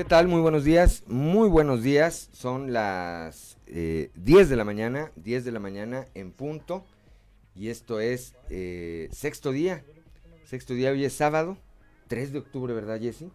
¿Qué tal? Muy buenos días, muy buenos días. Son las eh, 10 de la mañana, 10 de la mañana en punto. Y esto es eh, sexto día. Sexto día, hoy es sábado, 3 de octubre, ¿verdad, Jessy?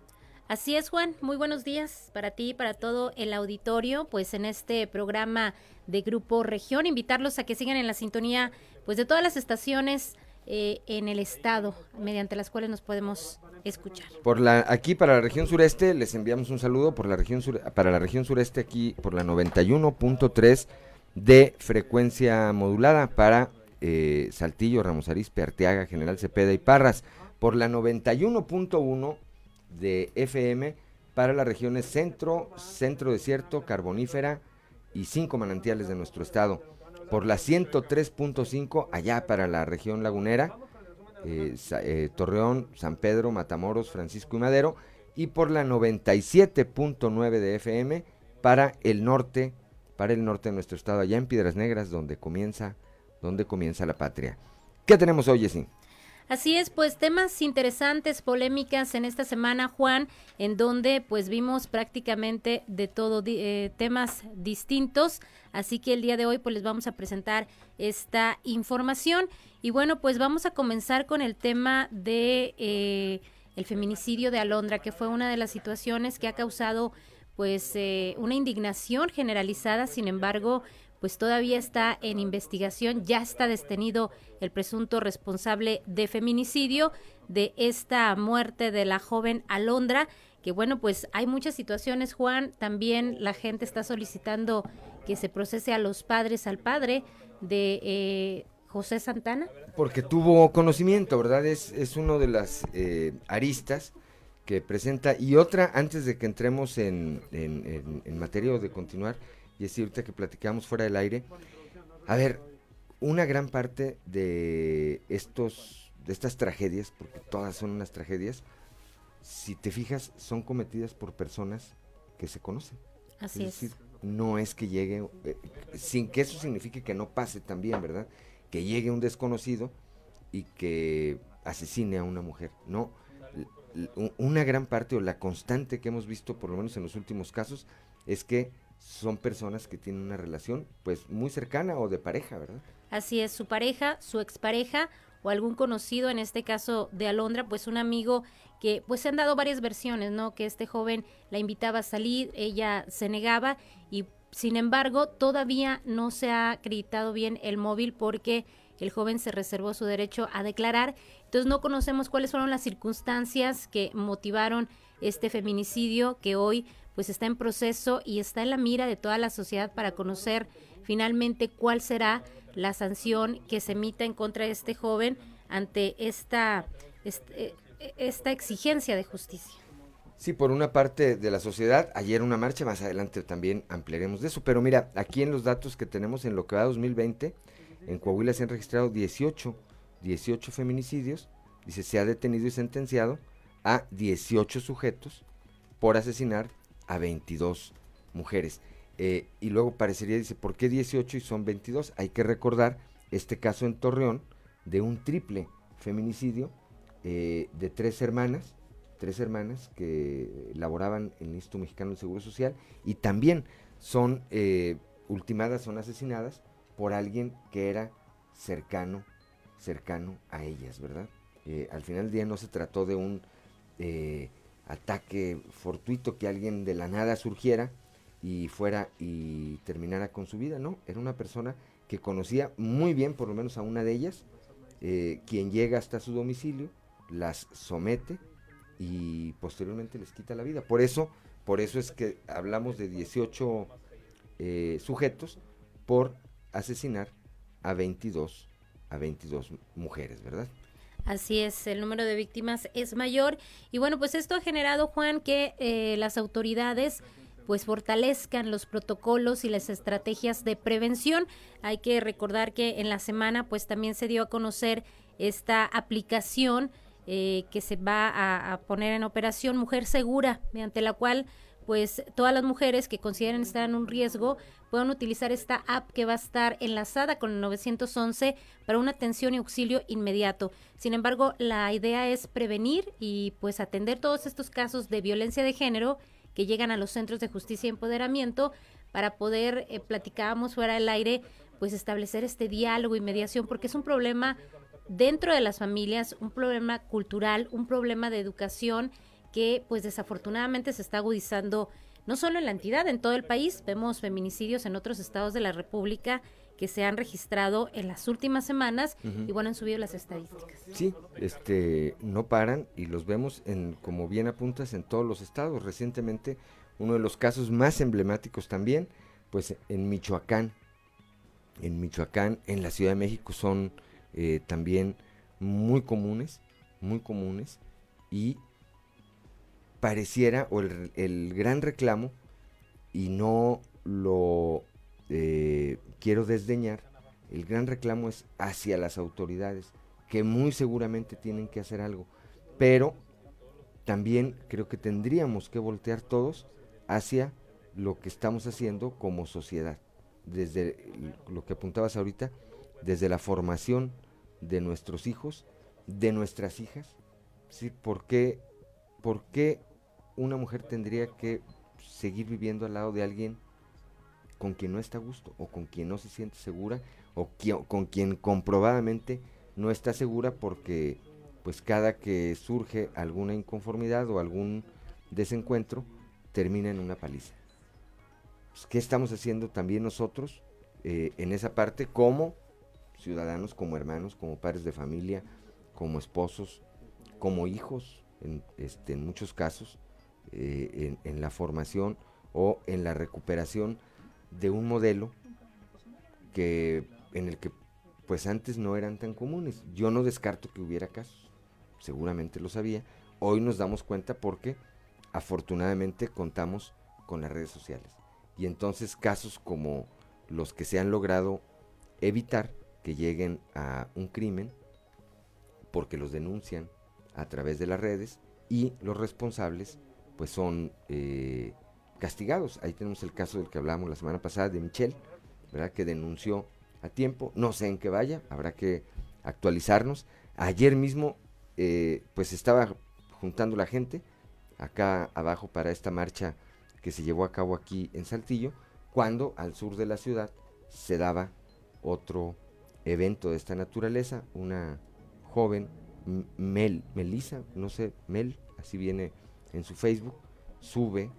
Así es, Juan. Muy buenos días para ti y para todo el auditorio. Pues en este programa de Grupo Región, invitarlos a que sigan en la sintonía pues de todas las estaciones eh, en el estado mediante las cuales nos podemos escuchar. Por la aquí para la región sureste les enviamos un saludo por la región sur, para la región sureste aquí por la 91.3 de frecuencia modulada para eh, Saltillo, Ramos Arizpe, Arteaga, General Cepeda y Parras por la 91.1 de FM para las regiones centro, centro desierto, carbonífera y cinco manantiales de nuestro estado por la 103.5 allá para la región lagunera, eh, eh, Torreón, San Pedro, Matamoros, Francisco y Madero, y por la 97.9 de FM para el norte, para el norte de nuestro estado, allá en Piedras Negras, donde comienza, donde comienza la patria. ¿Qué tenemos hoy, Jessy? Así es, pues temas interesantes, polémicas en esta semana, Juan, en donde pues vimos prácticamente de todo, eh, temas distintos. Así que el día de hoy pues les vamos a presentar esta información. Y bueno, pues vamos a comenzar con el tema de eh, el feminicidio de Alondra, que fue una de las situaciones que ha causado pues eh, una indignación generalizada. Sin embargo, pues todavía está en investigación, ya está detenido el presunto responsable de feminicidio de esta muerte de la joven Alondra, que bueno, pues hay muchas situaciones, Juan, también la gente está solicitando que se procese a los padres, al padre de eh, José Santana. Porque tuvo conocimiento, ¿verdad? Es, es uno de las eh, aristas que presenta. Y otra, antes de que entremos en, en, en materia de continuar, y es cierto que platicamos fuera del aire. A ver, una gran parte de estos, de estas tragedias, porque todas son unas tragedias, si te fijas, son cometidas por personas que se conocen. Así es. Decir, no es que llegue, eh, sin que eso signifique que no pase también, ¿verdad? Que llegue un desconocido y que asesine a una mujer. No, una gran parte o la constante que hemos visto, por lo menos en los últimos casos, es que son personas que tienen una relación pues muy cercana o de pareja, ¿verdad? Así es, su pareja, su expareja o algún conocido, en este caso de Alondra, pues un amigo que pues se han dado varias versiones, ¿no? Que este joven la invitaba a salir, ella se negaba y sin embargo todavía no se ha acreditado bien el móvil porque el joven se reservó su derecho a declarar. Entonces no conocemos cuáles fueron las circunstancias que motivaron este feminicidio que hoy pues está en proceso y está en la mira de toda la sociedad para conocer finalmente cuál será la sanción que se emita en contra de este joven ante esta, este, esta exigencia de justicia. Sí, por una parte de la sociedad, ayer una marcha, más adelante también ampliaremos de eso, pero mira, aquí en los datos que tenemos en lo que va 2020, en Coahuila se han registrado 18, 18 feminicidios, dice, se ha detenido y sentenciado a 18 sujetos por asesinar a 22 mujeres. Eh, y luego parecería, dice, ¿por qué 18 y son 22? Hay que recordar este caso en Torreón de un triple feminicidio eh, de tres hermanas, tres hermanas que laboraban en el Instituto Mexicano del Seguro Social y también son eh, ultimadas, son asesinadas por alguien que era cercano, cercano a ellas, ¿verdad? al final del día no se trató de un ataque fortuito que alguien de la nada surgiera y fuera y terminara con su vida, no, era una persona que conocía muy bien por lo menos a una de ellas, eh, quien llega hasta su domicilio, las somete y posteriormente les quita la vida. Por eso, por eso es que hablamos de 18 eh, sujetos por asesinar a 22 a 22 mujeres, ¿verdad? Así es, el número de víctimas es mayor y bueno, pues esto ha generado, Juan, que eh, las autoridades pues fortalezcan los protocolos y las estrategias de prevención. Hay que recordar que en la semana pues también se dio a conocer esta aplicación eh, que se va a, a, poner en operación Mujer Segura, mediante la cual pues todas las mujeres que consideren estar en un riesgo puedan utilizar esta app que va a estar enlazada con el 911 para una atención y auxilio inmediato. Sin embargo, la idea es prevenir y pues atender todos estos casos de violencia de género que llegan a los centros de justicia y empoderamiento para poder, eh, platicábamos fuera del aire, pues establecer este diálogo y mediación, porque es un problema dentro de las familias, un problema cultural, un problema de educación que pues desafortunadamente se está agudizando no solo en la entidad, en todo el país. Vemos feminicidios en otros estados de la República que se han registrado en las últimas semanas y bueno, han subido las estadísticas. Sí, este, no paran y los vemos en, como bien apuntas, en todos los estados. Recientemente, uno de los casos más emblemáticos también, pues en Michoacán, en Michoacán, en la Ciudad de México son eh, también muy comunes, muy comunes y pareciera, o el, gran reclamo, y no lo eh, quiero desdeñar, el gran reclamo es hacia las autoridades, que muy seguramente tienen que hacer algo, pero también creo que tendríamos que voltear todos hacia lo que estamos haciendo como sociedad, desde lo que apuntabas ahorita, desde la formación de nuestros hijos, de nuestras hijas, ¿sí? ¿Por qué, ¿Por qué una mujer tendría que seguir viviendo al lado de alguien con quien no está a gusto o con quien no se siente segura o con quien comprobadamente no está segura porque pues cada que surge alguna inconformidad o algún desencuentro termina en una paliza. Pues, ¿Qué estamos haciendo también nosotros eh, en esa parte como ciudadanos, como hermanos, como padres de familia, como esposos, como hijos en, este, en muchos casos? Eh, en, la formación o en la recuperación de un modelo que en el que pues antes no eran tan comunes. Yo no descarto que hubiera casos, seguramente lo sabía. Hoy nos damos cuenta porque afortunadamente contamos con las redes sociales. Y entonces casos como los que se han logrado evitar que lleguen a un crimen porque los denuncian a través de las redes y los responsables pues son eh, castigados. Ahí tenemos el caso del que hablamos la semana pasada de Michelle, ¿verdad? Que denunció a tiempo. No sé en qué vaya, habrá que actualizarnos. Ayer mismo, eh, pues estaba juntando la gente acá abajo para esta marcha que se llevó a cabo aquí en Saltillo, cuando al sur de la ciudad se daba otro evento de esta naturaleza, una joven, Mel, Melisa, no sé, Mel, así viene en su Facebook sube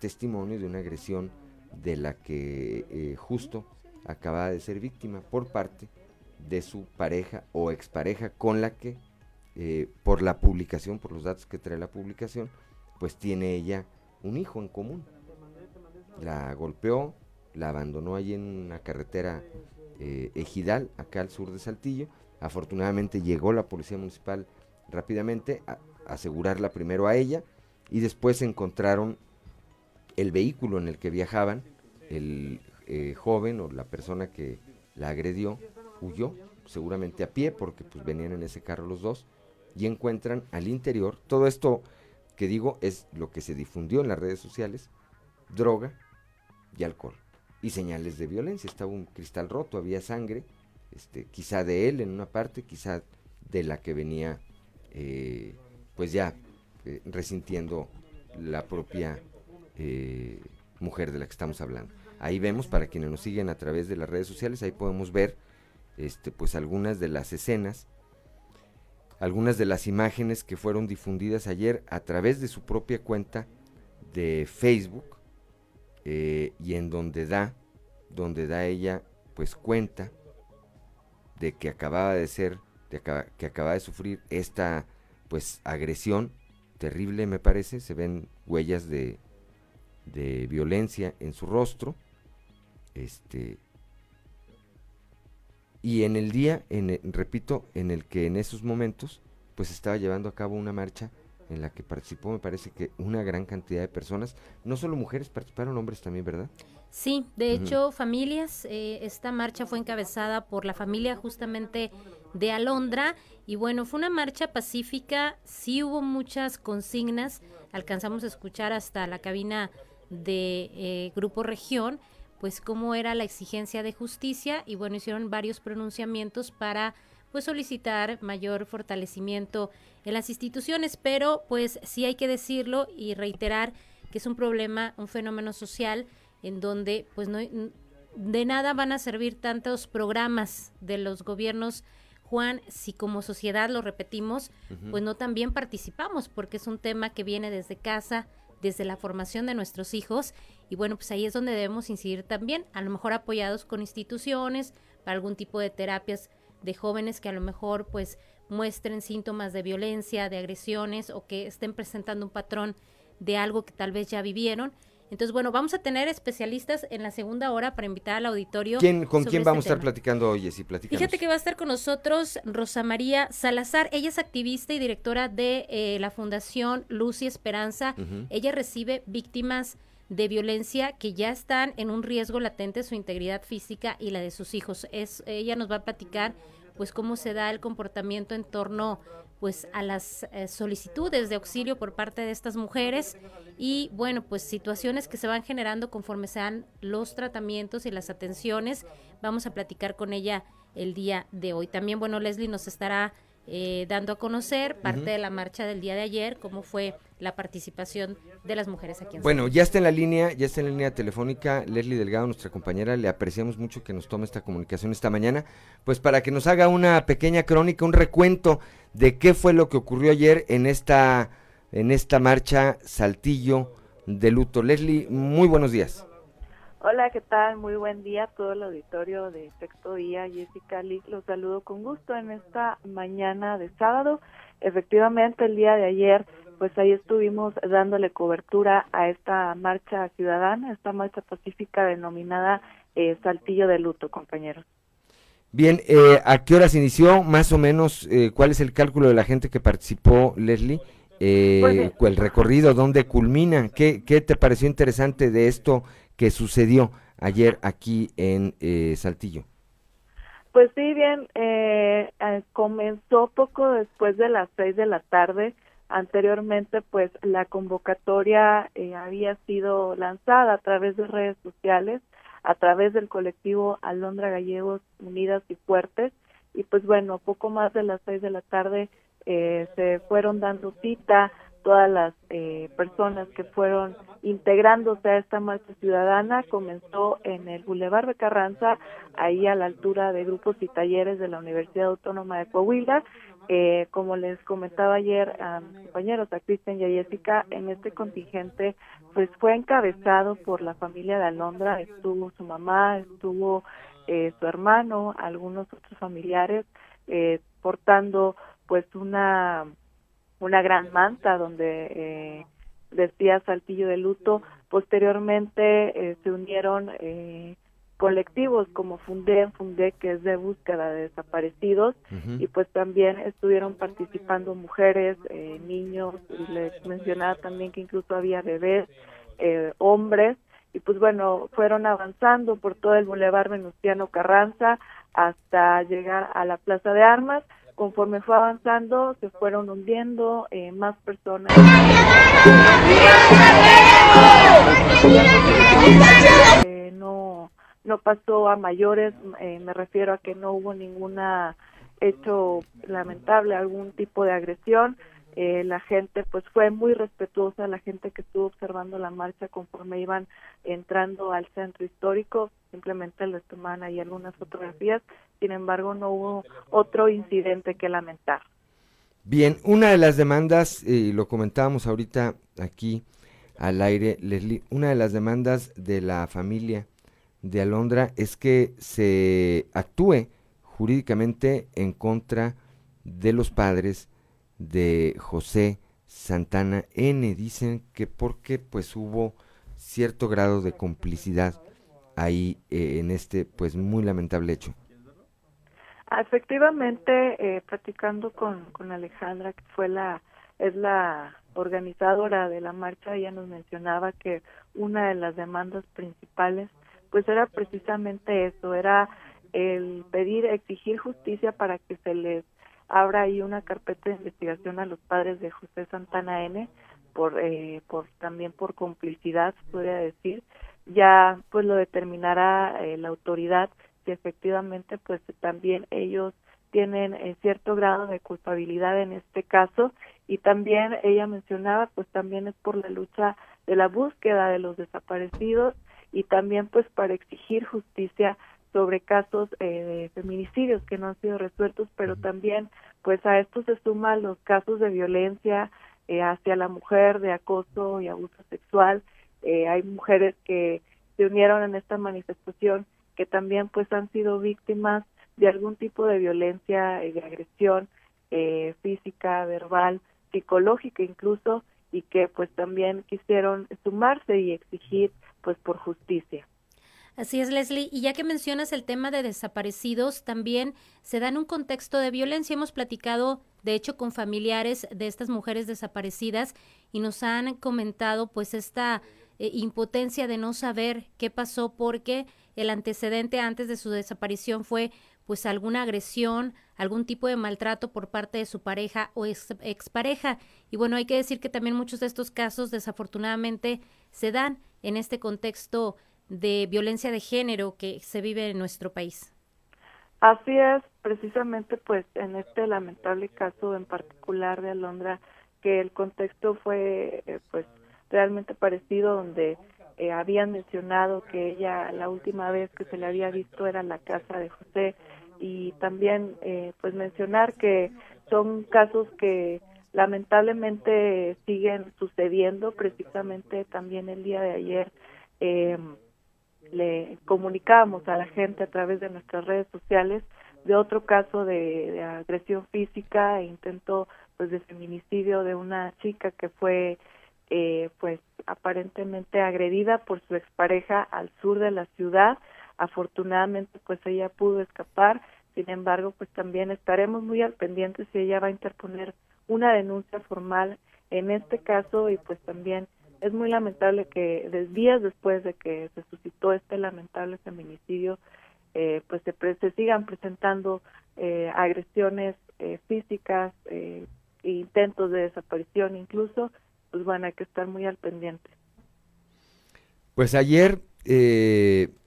testimonio de una agresión de la que eh, justo acaba de ser víctima por parte de su pareja o expareja con la que eh, por la publicación, por los datos que trae la publicación, pues tiene ella un hijo en común. La golpeó, la abandonó allí en una carretera eh, ejidal, acá al sur de Saltillo. Afortunadamente llegó la policía municipal rápidamente asegurarla primero a ella y después encontraron el vehículo en el que viajaban, el eh, joven o la persona que la agredió huyó, seguramente a pie porque pues venían en ese carro los dos y encuentran al interior, todo esto que digo es lo que se difundió en las redes sociales, droga y alcohol y señales de violencia, estaba un cristal roto, había sangre, este, quizá de él en una parte, quizá de la que venía eh, pues ya eh, resintiendo la propia eh, mujer de la que estamos hablando. Ahí vemos, para quienes nos siguen a través de las redes sociales, ahí podemos ver este, pues algunas de las escenas, algunas de las imágenes que fueron difundidas ayer a través de su propia cuenta de Facebook eh, y en donde da, donde da ella pues cuenta de que acababa de ser, de que acaba de sufrir esta pues agresión terrible me parece, se ven huellas de, de violencia en su rostro, este y en el día, en repito, en el que en esos momentos pues estaba llevando a cabo una marcha en la que participó, me parece que una gran cantidad de personas, no solo mujeres, participaron hombres también, ¿verdad? Sí, de hecho, familias, eh, esta marcha fue encabezada por la familia justamente de Alondra. Y bueno, fue una marcha pacífica, sí hubo muchas consignas, alcanzamos a escuchar hasta la cabina de eh, Grupo Región, pues cómo era la exigencia de justicia y bueno, hicieron varios pronunciamientos para pues solicitar mayor fortalecimiento en las instituciones, pero pues sí hay que decirlo y reiterar que es un problema, un fenómeno social en donde pues no de nada van a servir tantos programas de los gobiernos Juan, si como sociedad lo repetimos, pues no también participamos, porque es un tema que viene desde casa, desde la formación de nuestros hijos, y bueno, pues ahí es donde debemos incidir también, a lo mejor apoyados con instituciones, para algún tipo de terapias de jóvenes que a lo mejor pues muestren síntomas de violencia, de agresiones o que estén presentando un patrón de algo que tal vez ya vivieron. Entonces, bueno, vamos a tener especialistas en la segunda hora para invitar al auditorio. ¿Quién, ¿Con quién este vamos a estar platicando hoy, si platicamos? Fíjate que va a estar con nosotros Rosa María Salazar. Ella es activista y directora de eh, la Fundación Luz y Esperanza. Ella recibe víctimas de violencia que ya están en un riesgo latente su integridad física y la de sus hijos. Es, ella nos va a platicar pues cómo se da el comportamiento en torno pues a las eh, solicitudes de auxilio por parte de estas mujeres. Y bueno pues situaciones que se van generando conforme sean los tratamientos y las atenciones. Vamos a platicar con ella el día de hoy. También bueno Leslie nos estará eh, dando a conocer parte de la marcha del día de ayer, cómo fue la participación de las mujeres aquí en Bueno, ya está en la línea, ya está en la línea telefónica Leslie Delgado, nuestra compañera, le apreciamos mucho que nos tome esta comunicación esta mañana, pues para que nos haga una pequeña crónica, un recuento de qué fue lo que ocurrió ayer en esta, en esta marcha Saltillo de luto. Leslie, muy buenos días. Hola, ¿qué tal? Muy buen día a todo el auditorio de Sexto Día. Jessica Lee, los saludo con gusto en esta mañana de sábado. Efectivamente, el día de ayer, pues ahí estuvimos dándole cobertura a esta marcha ciudadana, esta marcha pacífica denominada eh, Saltillo de Luto, compañeros. Bien, eh, ¿a qué horas inició? Más o menos, eh, ¿cuál es el cálculo de la gente que participó, Leslie? Eh, pues el recorrido, ¿dónde culmina? ¿Qué, ¿Qué te pareció interesante de esto que sucedió ayer aquí en eh, Saltillo. Pues sí, bien, eh, eh, comenzó poco después de las seis de la tarde. Anteriormente, pues la convocatoria había sido lanzada a través de redes sociales, a través del colectivo Alondra Gallegos Unidas y Fuertes. Y pues bueno, poco más de las seis de la tarde se fueron dando cita todas las personas que fueron integrándose a esta marcha ciudadana. Comenzó en el Boulevard de Carranza, ahí a la altura de grupos y talleres de la Universidad Autónoma de Coahuila. Eh, como les comentaba ayer a mis compañeros, a Cristian y a Jessica, en este contingente pues fue encabezado por la familia de Alondra, estuvo su mamá, estuvo eh, su hermano, algunos otros familiares, eh, portando pues una una gran manta donde eh, decía Saltillo de Luto. Posteriormente eh, se unieron eh, colectivos como Fundé, Fundé, que es de búsqueda de desaparecidos, y pues también estuvieron participando mujeres, eh, niños, y les mencionaba también que incluso había bebés, hombres, y pues bueno, fueron avanzando por todo el Boulevard Venustiano Carranza hasta llegar a la Plaza de Armas, conforme fue avanzando se fueron hundiendo eh, más personas. Eh, no no pasó a mayores eh, me refiero a que no hubo ninguna hecho lamentable algún tipo de agresión eh, la gente pues fue muy respetuosa, la gente que estuvo observando la marcha conforme iban entrando al centro histórico, simplemente les tomaban ahí algunas fotografías, sin embargo no hubo otro incidente que lamentar. Bien, una de las demandas, y lo comentábamos ahorita aquí al aire, Leslie, una de las demandas de la familia de Alondra es que se actúe jurídicamente en contra de los padres de José Santana N. Dicen que porque pues hubo cierto grado de complicidad ahí eh, en este pues muy lamentable hecho. Efectivamente, eh, platicando con, con Alejandra, que fue la, es la organizadora de la marcha, ella nos mencionaba que una de las demandas principales, pues era precisamente eso, era el pedir, exigir justicia para que se les abra ahí una carpeta de investigación a los padres de José Santana N por eh, por también por complicidad podría decir. Ya pues lo determinará eh, la autoridad si efectivamente pues también ellos tienen eh, cierto grado de culpabilidad en este caso. Y también ella mencionaba pues también es por la lucha de la búsqueda de los desaparecidos y también pues para exigir justicia sobre casos eh, de feminicidios que no han sido resueltos, pero también pues a esto se suman los casos de violencia eh, hacia la mujer, de acoso y abuso sexual. Eh, hay mujeres que se unieron en esta manifestación que también pues han sido víctimas de algún tipo de violencia, de agresión física, verbal, psicológica incluso, y que pues también quisieron sumarse y exigir pues por justicia. Así es, Leslie. Y ya que mencionas el tema de desaparecidos, también se da en un contexto de violencia. Hemos platicado, de hecho, con familiares de estas mujeres desaparecidas y nos han comentado pues esta eh, impotencia de no saber qué pasó porque el antecedente antes de su desaparición fue pues alguna agresión, algún tipo de maltrato por parte de su pareja o ex, expareja. Y bueno, hay que decir que también muchos de estos casos desafortunadamente se dan en este contexto de violencia de género que se vive en nuestro país. Así es, precisamente pues en este lamentable caso en particular de Alondra, que el contexto fue eh, pues realmente parecido donde eh, habían mencionado que ella la última vez que se le había visto era la casa de José y también eh, pues mencionar que son casos que lamentablemente siguen sucediendo precisamente también el día de ayer eh, le comunicábamos a la gente a través de nuestras redes sociales de otro caso de, agresión física e intento pues de feminicidio de una chica que fue eh, pues aparentemente agredida por su expareja al sur de la ciudad. Afortunadamente pues ella pudo escapar. Sin embargo pues también estaremos muy al pendiente si ella va a interponer una denuncia formal en este caso y pues también es muy lamentable que días después de que se suscitó este lamentable feminicidio, eh, pues se, sigan presentando eh, agresiones eh, físicas, e intentos de desaparición incluso, pues bueno, hay que estar muy al pendiente. Pues ayer,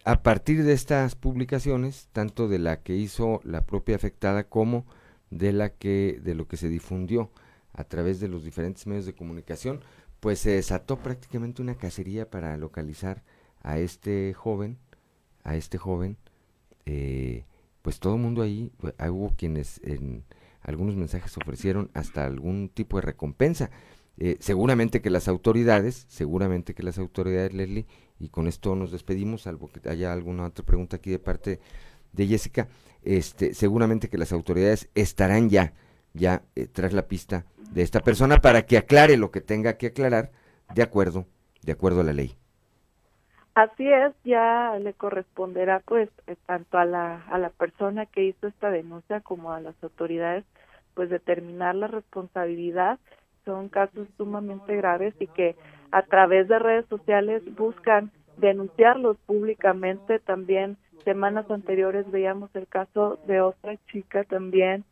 a partir de estas publicaciones, tanto de la que hizo la propia afectada como de la que de lo que se difundió a través de los diferentes medios de comunicación, pues se desató prácticamente una cacería para localizar a este joven, a este joven, eh, pues todo el mundo ahí, pues, hubo quienes en algunos mensajes ofrecieron hasta algún tipo de recompensa. Eh, seguramente que las autoridades, seguramente que las autoridades, Leslie, y con esto nos despedimos, salvo que haya alguna otra pregunta aquí de parte de Jessica, este, seguramente que las autoridades estarán ya ya eh, tras la pista de esta persona para que aclare lo que tenga que aclarar de acuerdo, de acuerdo a la ley. Así es, ya le corresponderá pues eh, tanto a la, a la persona que hizo esta denuncia como a las autoridades pues determinar la responsabilidad. Son casos sumamente graves y que a través de redes sociales buscan denunciarlos públicamente. También semanas anteriores veíamos el caso de otra chica también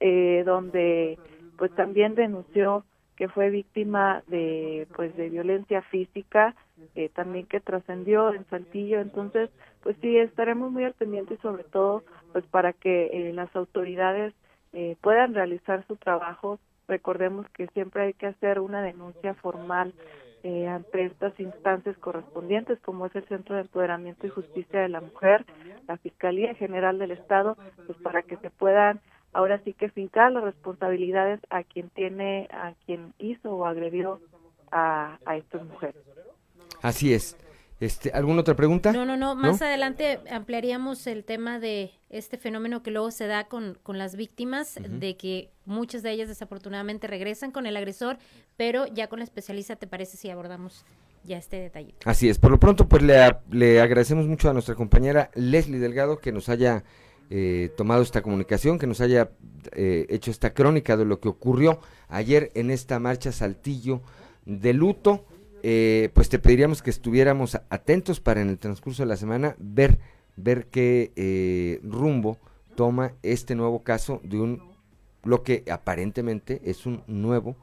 eh, donde pues también denunció que fue víctima de pues de violencia física eh, también que trascendió en Saltillo. Entonces pues sí estaremos muy al pendiente y sobre todo pues para que eh, las autoridades eh, puedan realizar su trabajo. Recordemos que siempre hay que hacer una denuncia formal eh, ante estas instancias correspondientes, como es el Centro de Empoderamiento y Justicia de la Mujer, la Fiscalía General del Estado, pues para que se puedan ahora sí que fincar las responsabilidades a quien tiene, a quien hizo o agredió a, a estas mujeres. Así es. Este, ¿Alguna otra pregunta? No, no, no. Más adelante ampliaríamos el tema de este fenómeno que luego se da con, con las víctimas, de que muchas de ellas desafortunadamente regresan con el agresor, pero ya con la especialista, ¿te parece si abordamos ya este detalle? Así es. Por lo pronto, pues le, le agradecemos mucho a nuestra compañera Leslie Delgado que nos haya eh, tomado esta comunicación, que nos haya eh, hecho esta crónica de lo que ocurrió ayer en esta marcha Saltillo de luto. Eh, pues te pediríamos que estuviéramos atentos para en el transcurso de la semana ver, ver qué rumbo toma este nuevo caso de un, lo que aparentemente es un nuevo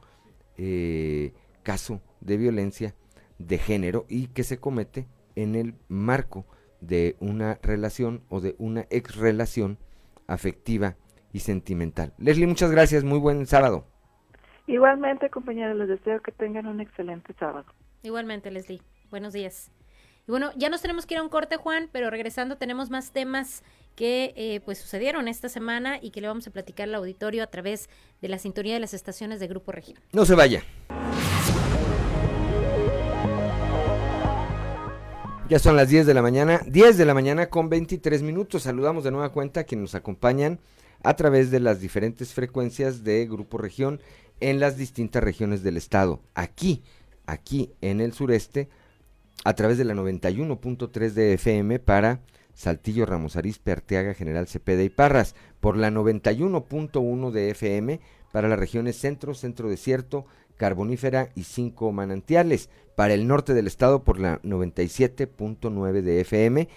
caso de violencia de género y que se comete en el marco de una relación o de una ex relación afectiva y sentimental. Leslie, muchas gracias, muy buen sábado. Igualmente, compañeros, les deseo que tengan un excelente sábado. Igualmente, Leslie. Buenos días. Y bueno, ya nos tenemos que ir a un corte, Juan, pero regresando tenemos más temas que eh, pues sucedieron esta semana y que le vamos a platicar al auditorio a través de la sintonía de las estaciones de Grupo Región. No se vaya. Ya son las 10 de la mañana, 10 de la mañana con 23 minutos. Saludamos de nueva cuenta a quienes nos acompañan a través de las diferentes frecuencias de Grupo Región en las distintas regiones del estado. Aquí, aquí en el sureste, a través de la 91.3 de FM para Saltillo, Ramos Arizpe, Arteaga, General Cepeda y Parras, por la 91.1 de FM para las regiones centro, centro desierto, carbonífera y cinco manantiales, para el norte del estado por la 97.9 de FM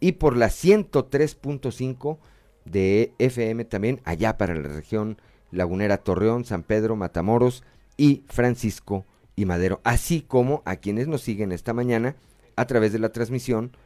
y por la 103.5 de FM también allá para la región lagunera Torreón, San Pedro, Matamoros y Francisco y Madero, así como a quienes nos siguen esta mañana a través de la transmisión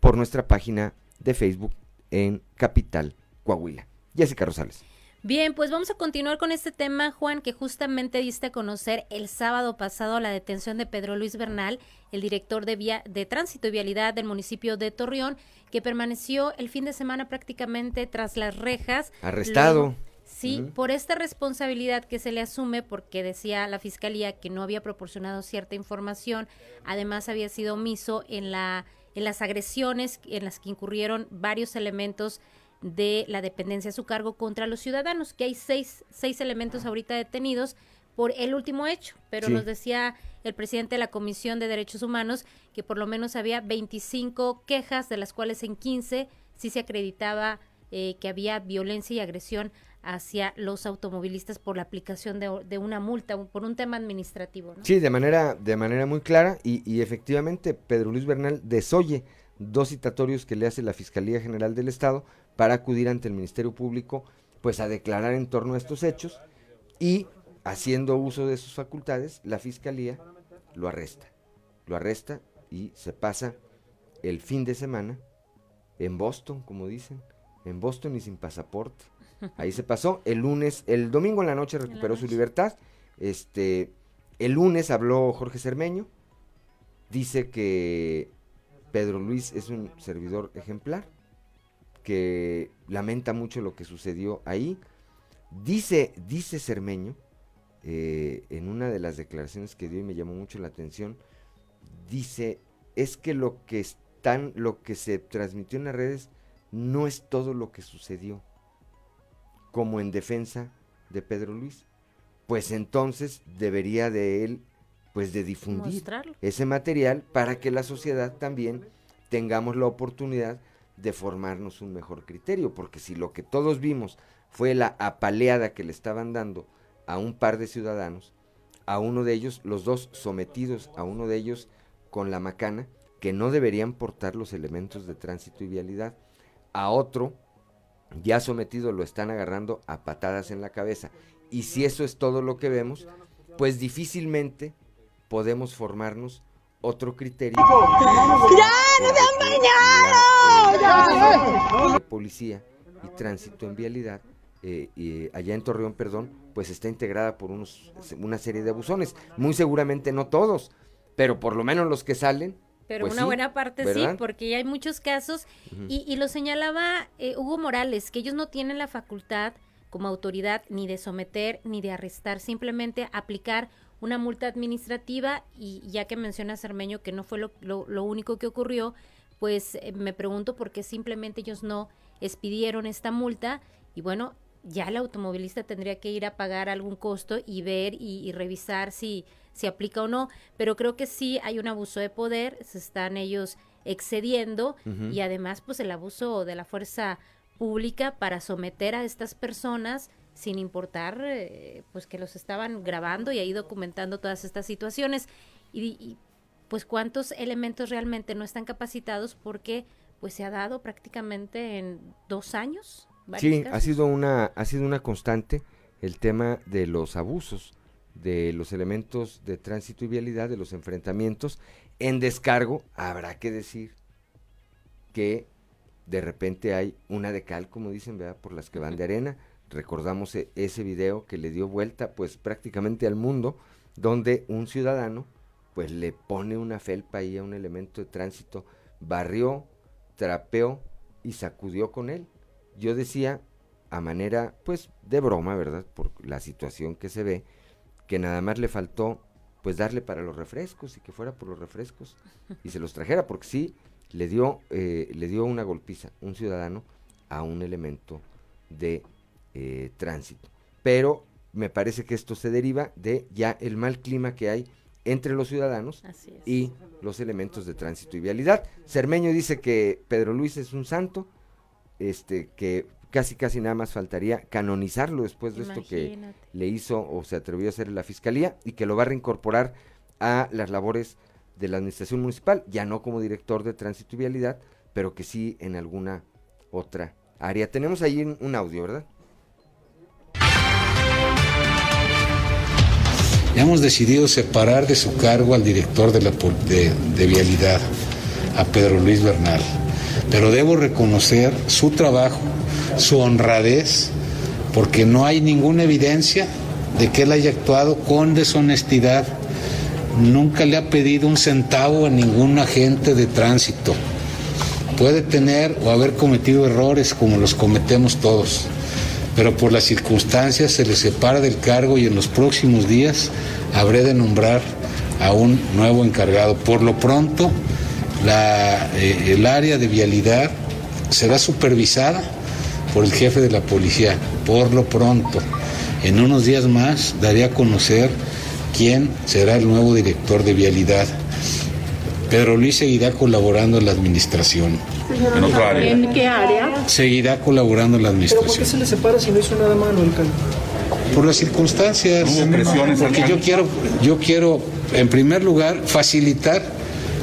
por nuestra página de Facebook en Capital Coahuila. Jessica Rosales. Bien, pues vamos a continuar con este tema, Juan, que justamente diste a conocer el sábado pasado la detención de Pedro Luis Bernal, el director de, vía, de tránsito y vialidad del municipio de Torreón, que permaneció el fin de semana prácticamente tras las rejas. Arrestado. sí, por esta responsabilidad que se le asume, porque decía la fiscalía que no había proporcionado cierta información, además había sido omiso en la en las agresiones en las que incurrieron varios elementos de la dependencia a su cargo contra los ciudadanos, que hay seis, seis elementos ahorita detenidos por el último hecho, pero nos decía el presidente de la Comisión de Derechos Humanos que por lo menos había 25 quejas, de las cuales en 15 sí se acreditaba eh, que había violencia y agresión hacia los automovilistas por la aplicación de, una multa, por un tema administrativo. Sí, de manera, de manera muy clara y, y efectivamente Pedro Luis Bernal desoye dos citatorios que le hace la Fiscalía General del Estado para acudir ante el Ministerio Público pues a declarar en torno a estos hechos y haciendo uso de sus facultades, la Fiscalía lo arresta. Lo arresta y se pasa el fin de semana en Boston, como dicen, en Boston y sin pasaporte. Ahí se pasó. El lunes, el domingo en la noche recuperó su libertad. Este, el lunes habló Jorge Cermeño. Dice que Pedro Luis es un servidor ejemplar, que lamenta mucho lo que sucedió ahí. Dice, dice Cermeño, eh, en una de las declaraciones que dio y me llamó mucho la atención, dice, es que lo que están, lo que se transmitió en las redes no es todo lo que sucedió, como en defensa de Pedro Luis. Pues entonces debería de él pues de difundir ese material para que la sociedad también tengamos la oportunidad de formarnos un mejor criterio, porque si lo que todos vimos fue la apaleada que le estaban dando a un par de ciudadanos, a uno de ellos, los dos sometidos a uno de ellos con la macana, que no deberían portar los elementos de tránsito y vialidad, a otro ya sometido lo están agarrando a patadas en la cabeza, y si eso es todo lo que vemos, pues difícilmente podemos formarnos otro criterio. ¡Ya, no se han bañado! Policía y tránsito en vialidad, eh, y allá en Torreón, perdón, pues está integrada por unos, una serie de abusones. Muy seguramente no todos, pero por lo menos los que salen. Pero pues una buena parte sí, porque hay muchos casos, y, y, lo señalaba eh, Hugo Morales, que ellos no tienen la facultad como autoridad ni de someter ni de arrestar, simplemente aplicar una multa administrativa y ya que menciona Cermeño que no fue lo, lo, único que ocurrió, pues eh, me pregunto por qué simplemente ellos no expidieron esta multa y bueno, ya el automovilista tendría que ir a pagar algún costo y ver y, revisar si, si aplica o no, pero creo que sí hay un abuso de poder, se están ellos excediendo y además pues el abuso de la fuerza pública para someter a estas personas sin importar eh, pues que los estaban grabando y ahí documentando todas estas situaciones. Y, pues cuántos elementos realmente no están capacitados porque pues se ha dado prácticamente en dos años. Sí, ha sido una ha sido una constante el tema de los abusos de los elementos de tránsito y vialidad, de los enfrentamientos. En descargo, habrá que decir que de repente hay una de cal, como dicen, ¿verdad? por las que van de arena, recordamos e, ese video que le dio vuelta pues prácticamente al mundo, donde un ciudadano pues le pone una felpa ahí a un elemento de tránsito, barrió, trapeó y sacudió con él. Yo decía, a manera pues de broma, ¿verdad? Por la situación que se ve, que nada más le faltó pues darle para los refrescos y que fuera por los refrescos y se los trajera, porque sí, le dio, eh, le dio una golpiza un ciudadano a un elemento de eh, tránsito. Pero me parece que esto se deriva de ya el mal clima que hay entre los ciudadanos y los elementos de tránsito y vialidad. Cermeño dice que Pedro Luis es un santo, este, que casi casi nada más faltaría canonizarlo después de esto que le hizo o se atrevió a hacer la fiscalía y que lo va a reincorporar a las labores de la administración municipal, ya no como director de tránsito y vialidad, pero que sí en alguna otra área. Tenemos ahí un, audio, ¿verdad? Hemos decidido separar de su cargo al director de, la, de, vialidad, a Pedro Luis Bernal, pero debo reconocer su trabajo su honradez, porque no hay ninguna evidencia de que él haya actuado con deshonestidad. Nunca le ha pedido un centavo a ningún agente de tránsito. Puede tener o haber cometido errores como los cometemos todos, pero por las circunstancias se le separa del cargo y en los próximos días habré de nombrar a un nuevo encargado. Por lo pronto, eh, el área de vialidad será supervisada por el jefe de la policía, por lo pronto. En unos días más daré a conocer quién será el nuevo director de vialidad. Pedro Luis seguirá colaborando en la administración. ¿En qué área? Seguirá colaborando en la administración. ¿Pero por qué se le separa si no hizo nada malo, alcalde? Por las circunstancias. Porque yo quiero, yo quiero, en primer lugar, facilitar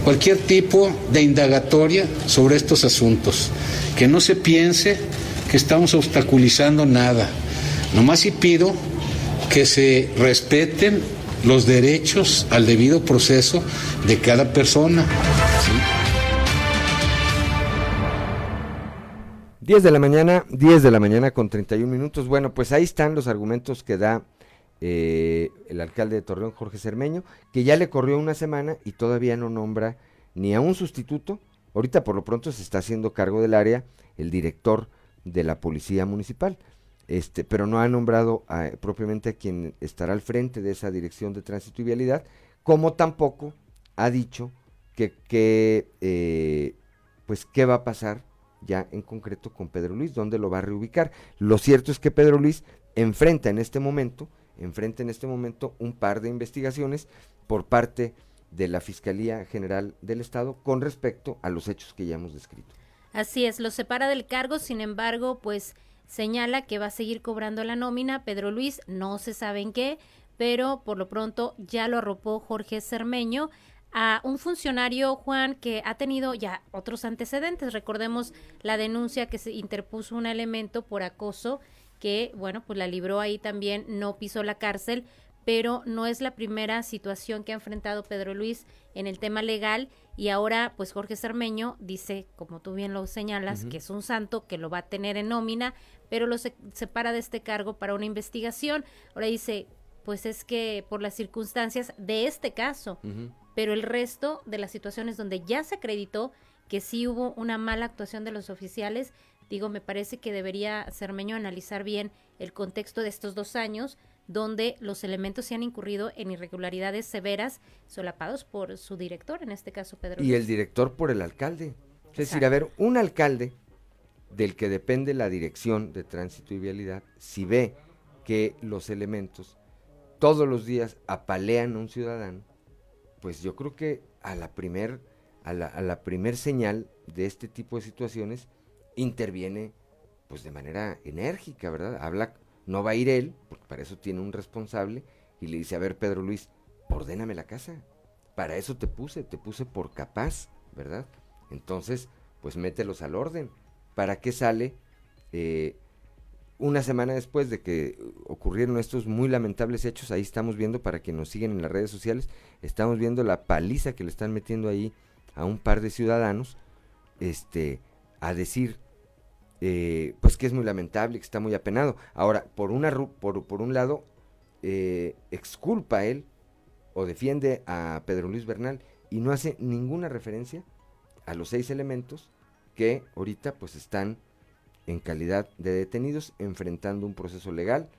cualquier tipo de indagatoria sobre estos asuntos. Que no se piense que estamos obstaculizando nada. Nomás sí pido que se respeten los derechos al debido proceso de cada persona. 10 de la mañana, 10 de la mañana con 31 minutos. Bueno, pues ahí están los argumentos que da eh, el alcalde de Torreón, Jorge Cermeño, que ya le corrió una semana y todavía no nombra ni a un sustituto. Ahorita por lo pronto se está haciendo cargo del área el director de la policía municipal. Este, pero no ha nombrado propiamente a quien estará al frente de esa dirección de tránsito y vialidad, como tampoco ha dicho que, que eh, pues qué va a pasar ya en concreto con Pedro Luis, dónde lo va a reubicar. Lo cierto es que Pedro Luis enfrenta en este momento, enfrenta en este momento un par de investigaciones por parte de la Fiscalía General del Estado con respecto a los hechos que ya hemos descrito. Así es, lo separa del cargo, sin embargo, pues señala que va a seguir cobrando la nómina. Pedro Luis no se sabe en qué, pero por lo pronto ya lo arropó Jorge Cermeño a un funcionario, Juan, que ha tenido ya otros antecedentes. Recordemos la denuncia que se interpuso un elemento por acoso que, bueno, pues la libró ahí también, no pisó la cárcel, pero no es la primera situación que ha enfrentado Pedro Luis en el tema legal y ahora, pues Jorge Cermeño dice, como tú bien lo señalas, que es un santo, que lo va a tener en nómina, pero lo separa de este cargo para una investigación. Ahora dice, pues es que por las circunstancias de este caso, pero el resto de las situaciones donde ya se acreditó que sí hubo una mala actuación de los oficiales, digo, me parece que debería Cermeño analizar bien el contexto de estos dos años, donde los elementos se han incurrido en irregularidades severas solapados por su director, en este caso Pedro. Y el director por el alcalde. Es decir, a ver, un alcalde del que depende la dirección de tránsito y vialidad, si ve que los elementos todos los días apalean a un ciudadano, pues yo creo que a la primer, a la, a la primer señal de este tipo de situaciones interviene pues de manera enérgica, ¿verdad? Habla no va a ir él, porque para eso tiene un responsable, y le dice, a ver, Pedro Luis, ordéname la casa. Para eso te puse, te puse por capaz, ¿verdad? Entonces, pues mételos al orden. ¿Para qué sale eh, una semana después de que ocurrieron estos muy lamentables hechos? Ahí estamos viendo, para que nos siguen en las redes sociales, estamos viendo la paliza que le están metiendo ahí a un par de ciudadanos, este, a decir eh, pues que es muy lamentable, que está muy apenado. Ahora, por, una, por, por un lado, eh, exculpa él o defiende a Pedro Luis Bernal y no hace ninguna referencia a los seis elementos que ahorita pues están en calidad de detenidos enfrentando un proceso legal.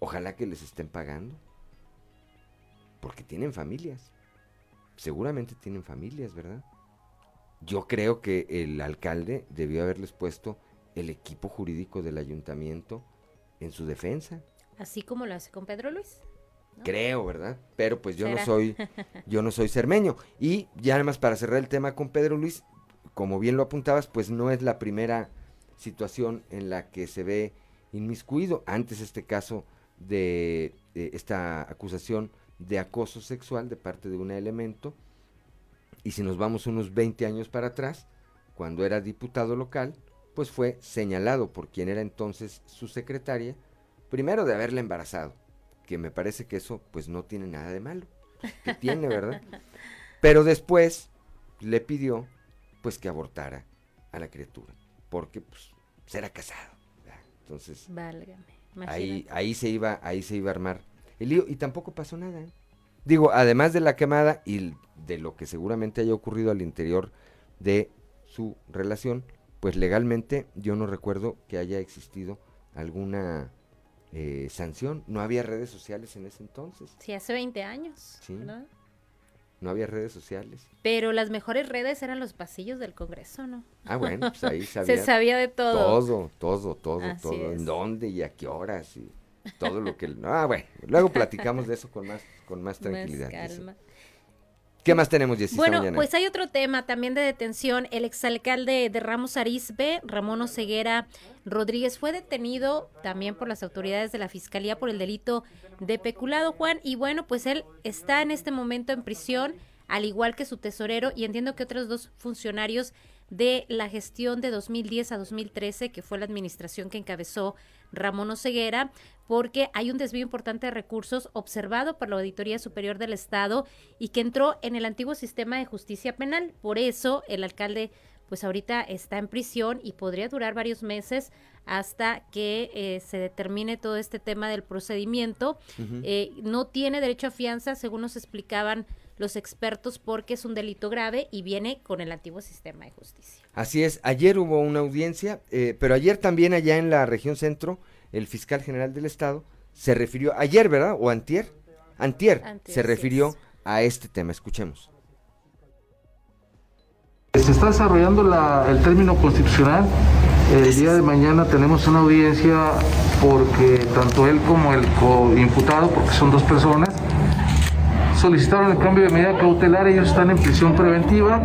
Ojalá que les estén pagando. Porque tienen familias. Seguramente tienen familias, ¿verdad? Yo creo que el alcalde debió haberles puesto el equipo jurídico del ayuntamiento en su defensa. Así como lo hace con Pedro Luis. Creo, ¿verdad? Pero pues yo no soy, yo no soy cermeño. Y ya además para cerrar el tema con Pedro Luis, como bien lo apuntabas, pues no es la primera situación en la que se ve inmiscuido. Antes este caso de, esta acusación de acoso sexual de parte de un elemento. Y si nos vamos unos 20 años para atrás, cuando era diputado local, pues fue señalado por quien era entonces su secretaria, primero de haberle embarazado, que me parece que eso pues no tiene nada de malo, que tiene, ¿verdad? Pero después le pidió pues que abortara a la criatura, porque pues será casado. Entonces, ahí, ahí se iba, ahí se iba a armar el lío y tampoco pasó nada. ¿eh? Digo, además de la quemada y de lo que seguramente haya ocurrido al interior de su relación, pues legalmente yo no recuerdo que haya existido alguna eh, sanción. No había redes sociales en ese entonces. Sí, hace 20 años. Sí. No había redes sociales. Pero las mejores redes eran los pasillos del Congreso, ¿no? Ah, bueno, pues ahí sabía. Se sabía de todo. Todo, todo, todo, todo. En dónde y a qué horas y todo lo que... Ah, bueno, luego platicamos de eso con más, con más tranquilidad. Más calma. ¿Qué más tenemos, Jessy? Bueno, pues hay otro tema también de detención. El exalcalde de Ramos Arizpe, Ramón Oseguera Rodríguez, fue detenido también por las autoridades de la Fiscalía por el delito de peculado, Juan. Y bueno, pues él está en este momento en prisión, al igual que su tesorero, y entiendo que otros dos funcionarios de la gestión de 2010 a 2013, que fue la administración que encabezó Ramón Oseguera, porque hay un desvío importante de recursos observado por la Auditoría Superior del Estado y que entró en el antiguo sistema de justicia penal. Por eso el alcalde pues ahorita está en prisión y podría durar varios meses hasta que eh, se determine todo este tema del procedimiento. Eh, no tiene derecho a fianza, según nos explicaban los expertos, porque es un delito grave y viene con el antiguo sistema de justicia. Así es, ayer hubo una audiencia, eh, pero ayer también allá en la región centro el fiscal general del estado se refirió, ayer, ¿verdad? O antier, antier, se refirió a este tema. Escuchemos. Se está desarrollando el término constitucional. El día de mañana tenemos una audiencia porque tanto él como el coimputado, porque son dos personas, solicitaron el cambio de medida cautelar, ellos están en prisión preventiva.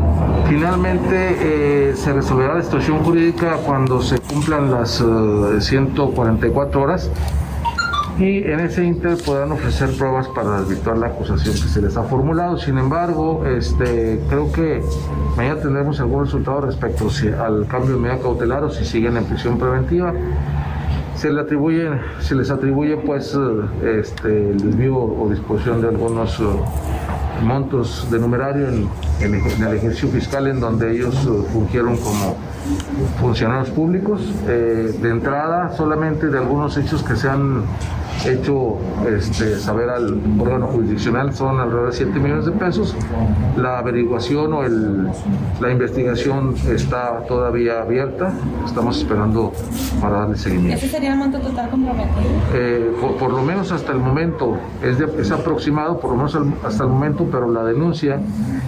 Finalmente eh, se resolverá la situación jurídica cuando se cumplan las 144 eh, horas y en ese inter podrán ofrecer pruebas para desvirtuar la acusación que se les ha formulado. Sin embargo, este, creo que mañana tendremos algún resultado respecto al cambio de medida cautelar o si siguen en prisión preventiva se, atribuye, se les atribuye pues eh, este, el desvío o disposición de algunos eh, montos de numerario en, el ejercicio fiscal en donde ellos eh, fungieron como funcionarios públicos. de entrada, solamente de algunos hechos que se han hecho este, saber al órgano jurisdiccional son alrededor de 7 millones de pesos. La averiguación o el, la investigación está todavía abierta. Estamos esperando para darle seguimiento. ¿Ese sería el monto total comprometido? Eh, por, lo menos hasta el momento, es, es aproximado por lo menos hasta el momento, pero la denuncia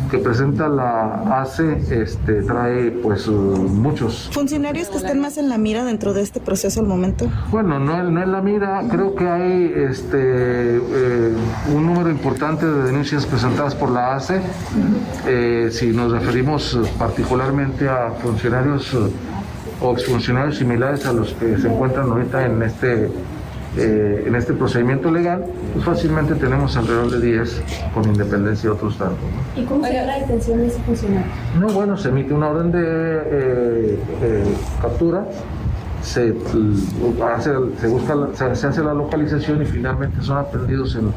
que presenta la ACE este, trae pues muchos. ¿Funcionarios que estén más en la mira dentro de este proceso al momento? Bueno, no, no en la mira, creo que hay este, eh, un número importante de denuncias presentadas por la ACE. Eh, si nos referimos particularmente a funcionarios o exfuncionarios similares a los que se encuentran ahorita en este eh, en este procedimiento legal, pues fácilmente tenemos alrededor de 10 con independencia de otros tantos. ¿Y cómo se la detención de ese funcionario? No, bueno, se emite una orden de captura se, hace, se, busca, se, hace la localización y finalmente son aprendidos en,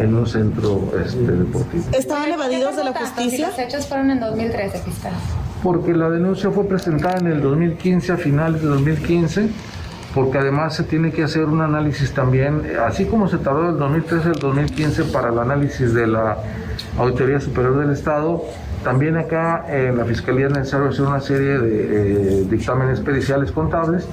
en un centro este, deportivo. ¿Estaban evadidos de la justicia? los hechos fueron en 2013, fiscal. Porque la denuncia fue presentada en el 2015, a finales de 2015, porque además se tiene que hacer un análisis también, así como se tardó del 2013 al 2015 para el análisis de la Auditoría Superior del Estado, también acá en la Fiscalía es necesario hacer una serie de eh, dictámenes periciales contables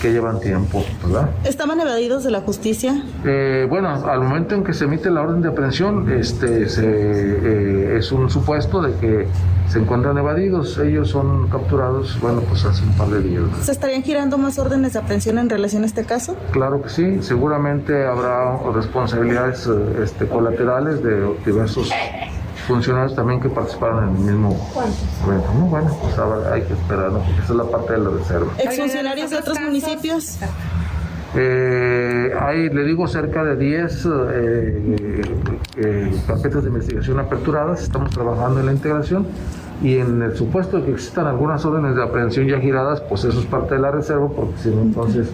que llevan tiempo, ¿verdad? ¿Estaban evadidos de la justicia? Eh, bueno, al momento en que se emite la orden de aprehensión, este, se, eh, es un supuesto de que se encuentran evadidos. Ellos son capturados, bueno, pues hace un par de días. ¿Se estarían girando más órdenes de aprehensión en relación a este caso? Claro que sí. Seguramente habrá responsabilidades este, colaterales de diversos funcionarios también que participaron en el mismo evento. bueno, pues ahora hay que esperar, ¿no? porque esa es la parte de la reserva. ¿Exfuncionarios de otros municipios? Eh, hay, le digo, cerca de 10 eh, eh, carpetas de investigación aperturadas. Estamos trabajando en la integración y en el supuesto de que existan algunas órdenes de aprehensión ya giradas, pues eso es parte de la reserva, porque si no, entonces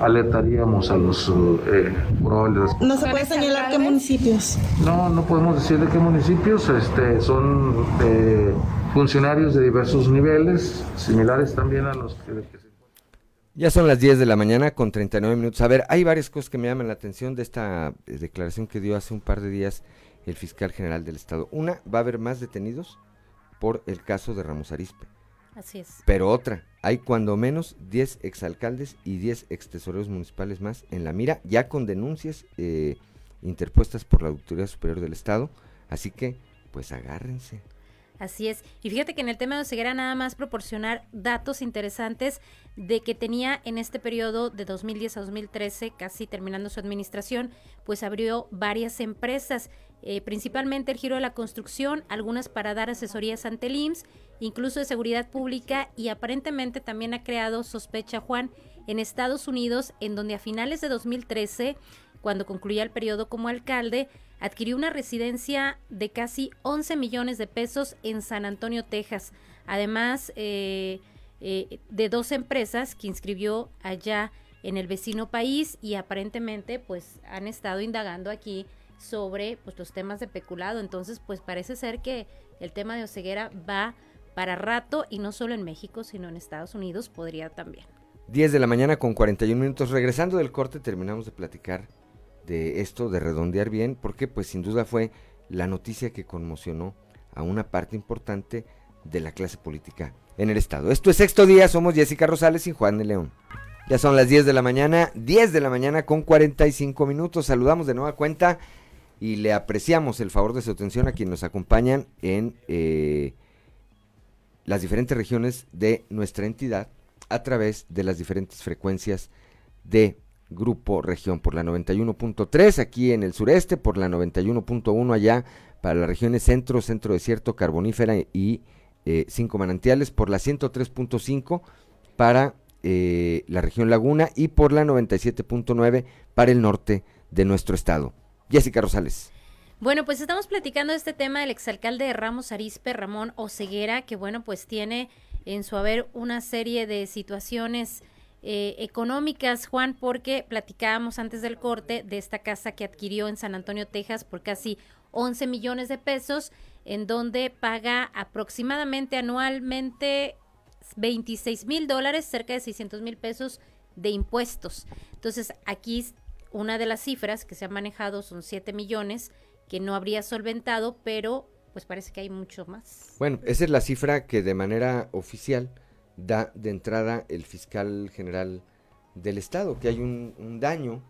alertaríamos a los eh, probables. ¿No se puede señalar qué municipios? No, no podemos decir de qué municipios, este, son eh, funcionarios de diversos niveles, similares también a los que, se ya son las 10 de la mañana con 39 minutos. A ver, hay varias cosas que me llaman la atención de esta eh, declaración que dio hace un par de días el fiscal general del Estado. Una, va a haber más detenidos por el caso de Ramos Arispe. Así es. Pero otra, hay cuando menos 10 exalcaldes y 10 extesoreros municipales más en la mira, ya con denuncias eh, interpuestas por la Auditoría Superior del Estado. Así que, pues agárrense. Así es. Y fíjate que en el tema de ceguera nada más proporcionar datos interesantes de que tenía en este periodo de 2010 a 2013, casi terminando su administración, pues abrió varias empresas, eh, principalmente el giro de la construcción, algunas para dar asesorías ante el IMSS, incluso de seguridad pública y aparentemente también ha creado sospecha Juan en Estados Unidos, en donde a finales de 2013, cuando concluía el periodo como alcalde, adquirió una residencia de casi 11 millones de pesos en San Antonio, Texas. Además eh, eh, de dos empresas que inscribió allá en el vecino país y aparentemente pues han estado indagando aquí sobre pues los temas de peculado. Entonces pues parece ser que el tema de Oceguera va para rato y no solo en México sino en Estados Unidos podría también. 10 de la mañana con 41 minutos. Regresando del corte terminamos de platicar de esto, de redondear bien, porque pues sin duda fue la noticia que conmocionó a una parte importante de la clase política en el Estado. Esto es sexto día, somos Jessica Rosales y Juan de León. Ya son las 10 de la mañana, 10 de la mañana con 45 minutos. Saludamos de nueva cuenta y le apreciamos el favor de su atención a quienes nos acompañan en eh, las diferentes regiones de nuestra entidad a través de las diferentes frecuencias de Grupo Región por la 91.3 aquí en el sureste, por la 91.1 allá para las regiones centro, centro desierto, carbonífera y eh, cinco manantiales, por la 103.5 para eh, la región laguna y por la 97.9 para el norte de nuestro estado. Jessica Rosales. Bueno, pues estamos platicando de este tema del exalcalde de Ramos Arispe, Ramón Oceguera, que bueno, pues tiene en su haber una serie de situaciones eh, económicas, Juan, porque platicábamos antes del corte de esta casa que adquirió en San Antonio, Texas, por casi 11 millones de pesos, en donde paga aproximadamente anualmente 26 mil dólares, cerca de 600 mil pesos de impuestos. Entonces, aquí una de las cifras que se han manejado son 7 millones que no habría solventado, pero pues parece que hay mucho más. Bueno, esa es la cifra que de manera oficial da de entrada el fiscal general del Estado, que hay un, daño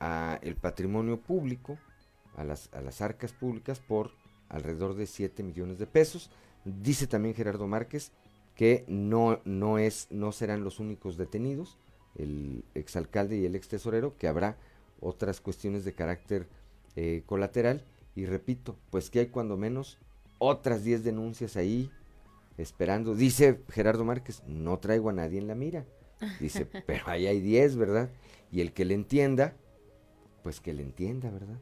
a el patrimonio público, a las, a las arcas públicas por alrededor de 7 millones de pesos. Dice también Gerardo Márquez que no, no, es, no serán los únicos detenidos, el exalcalde y el ex tesorero, que habrá otras cuestiones de carácter eh, colateral. Y repito, pues que hay cuando menos otras 10 denuncias ahí esperando. Dice Gerardo Márquez, no traigo a nadie en la mira. Dice, pero ahí hay 10, ¿verdad? Y el que le entienda, pues que le entienda, ¿verdad?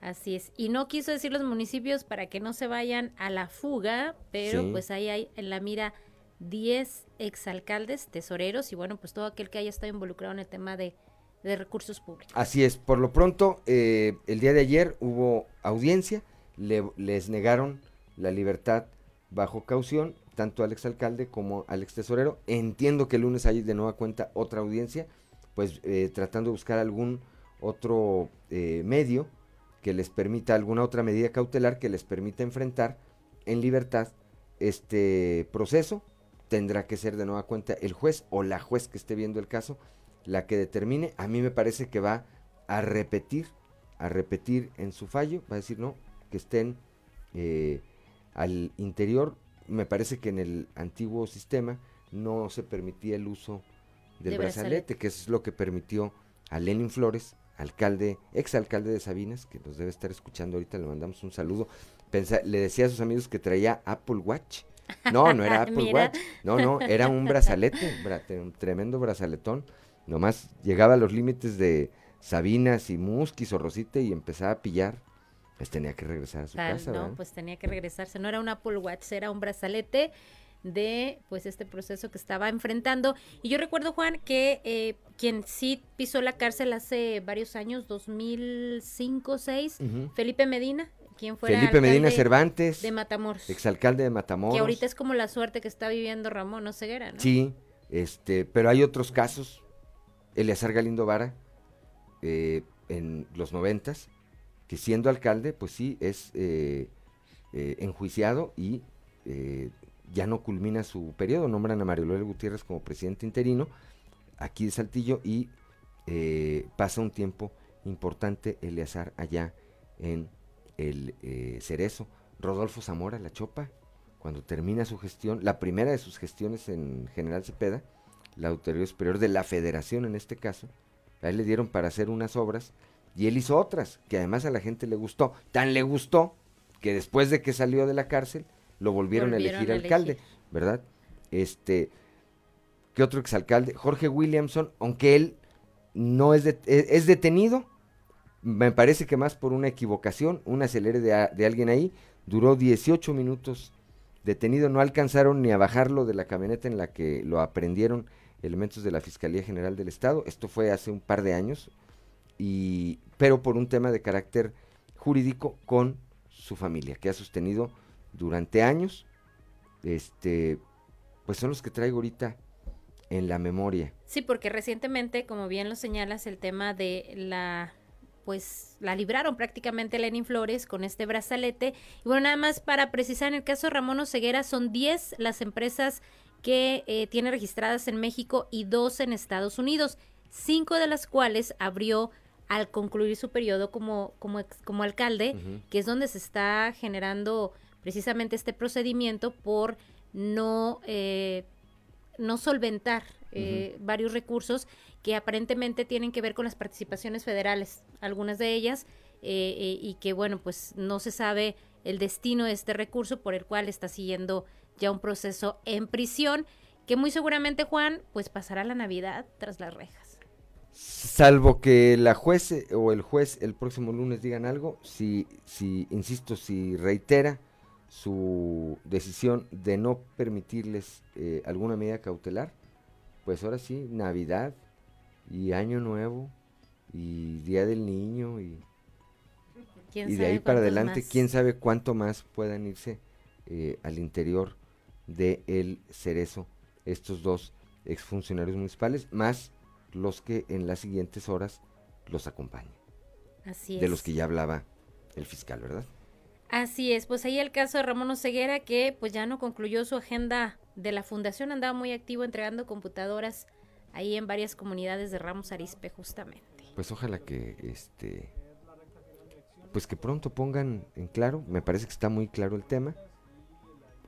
Así es. Y no quiso decir los municipios para que no se vayan a la fuga, pero pues ahí hay en la mira 10 exalcaldes, tesoreros y bueno, pues todo aquel que haya estado involucrado en el tema de, recursos públicos. Así es. Por lo pronto, eh, el día de ayer hubo audiencia, les negaron la libertad bajo caución tanto al exalcalde como al ex tesorero. Entiendo que el lunes hay de nueva cuenta otra audiencia, pues eh, tratando de buscar algún otro eh, medio que les permita, alguna otra medida cautelar que les permita enfrentar en libertad este proceso. Tendrá que ser de nueva cuenta el juez o la juez que esté viendo el caso la que determine. A mí me parece que va a repetir, a repetir en su fallo, va a decir no, que estén eh, al interior. Me parece que en el antiguo sistema no se permitía el uso del brazalete, que es lo que permitió a Lenin Flores, alcalde, exalcalde de Sabinas, que nos debe estar escuchando ahorita, le mandamos un saludo. le decía a sus amigos que traía Apple Watch. No, no era Apple Watch. No, no, era un brazalete, un tremendo brazaletón. Nomás llegaba a los límites de Sabinas y Musquis o Rosite y empezaba a pillar pues tenía que regresar a su casa. No, pues tenía que regresarse. No era un Apple Watch, era un brazalete de pues este proceso que estaba enfrentando. Y yo recuerdo, Juan, que eh, quien sí pisó la cárcel hace varios años, 2005, 6, Felipe Medina, quien fue Felipe Medina Cervantes. De Matamoros. Exalcalde de Matamoros. Que ahorita es como la suerte que está viviendo Ramón Oseguera, ¿no? Sí, este, pero hay otros casos. Eleazar Galindo Vara, eh, en los noventas, que siendo alcalde, pues sí, es eh, eh, enjuiciado y ya no culmina su periodo. Nombran a Mario López Gutiérrez como presidente interino aquí de Saltillo y pasa un tiempo importante Eleazar allá en el Cerezo. Rodolfo Zamora, la Chopa, cuando termina su gestión, la primera de sus gestiones en General Cepeda, la Autoridad Superior de la Federación en este caso, a él le dieron para hacer unas obras y él hizo otras, que además a la gente le gustó. Tan le gustó que después de que salió de la cárcel, lo volvieron, a elegir alcalde, ¿verdad? Este, ¿qué otro exalcalde? Jorge Williamson, aunque él no es, e, es detenido, me parece que más por una equivocación, un acelere de, de alguien ahí, duró 18 minutos detenido, no alcanzaron ni a bajarlo de la camioneta en la que lo aprendieron elementos de la Fiscalía General del Estado, esto fue hace un par de años, y, pero por un tema de carácter jurídico con su familia, que ha sostenido durante años, este, pues son los que traigo ahorita en la memoria. Sí, porque recientemente, como bien lo señalas, el tema de la pues la libraron prácticamente Lenin Flores con este brazalete. Y bueno, nada más para precisar, en el caso de Ramón Oseguera son 10 las empresas que eh, tiene registradas en México y dos en Estados Unidos, cinco de las cuales abrió al concluir su periodo como, como, como alcalde, que es donde se está generando precisamente este procedimiento por no, eh, no solventar eh, varios recursos que aparentemente tienen que ver con las participaciones federales, algunas de ellas, eh, y que bueno, pues no se sabe el destino de este recurso por el cual está siguiendo ya un proceso en prisión, que muy seguramente Juan, pues pasará la Navidad tras las rejas. Salvo que la juez eh, o el juez el próximo lunes digan algo, si, si, insisto, si reitera su decisión de no permitirles eh, alguna medida cautelar, pues ahora sí, Navidad y Año Nuevo y Día del Niño y, y de ahí para adelante, quién sabe cuánto más puedan irse eh, al interior de el cerezo estos dos exfuncionarios municipales, más los que en las siguientes horas los acompañen. Así es. De los que ya hablaba el fiscal, ¿verdad? Así es, pues ahí el caso de Ramón Oseguera que pues ya no concluyó su agenda de la fundación, andaba muy activo entregando computadoras ahí en varias comunidades de Ramos Arispe justamente. Pues ojalá que este pues que pronto pongan en claro, me parece que está muy claro el tema.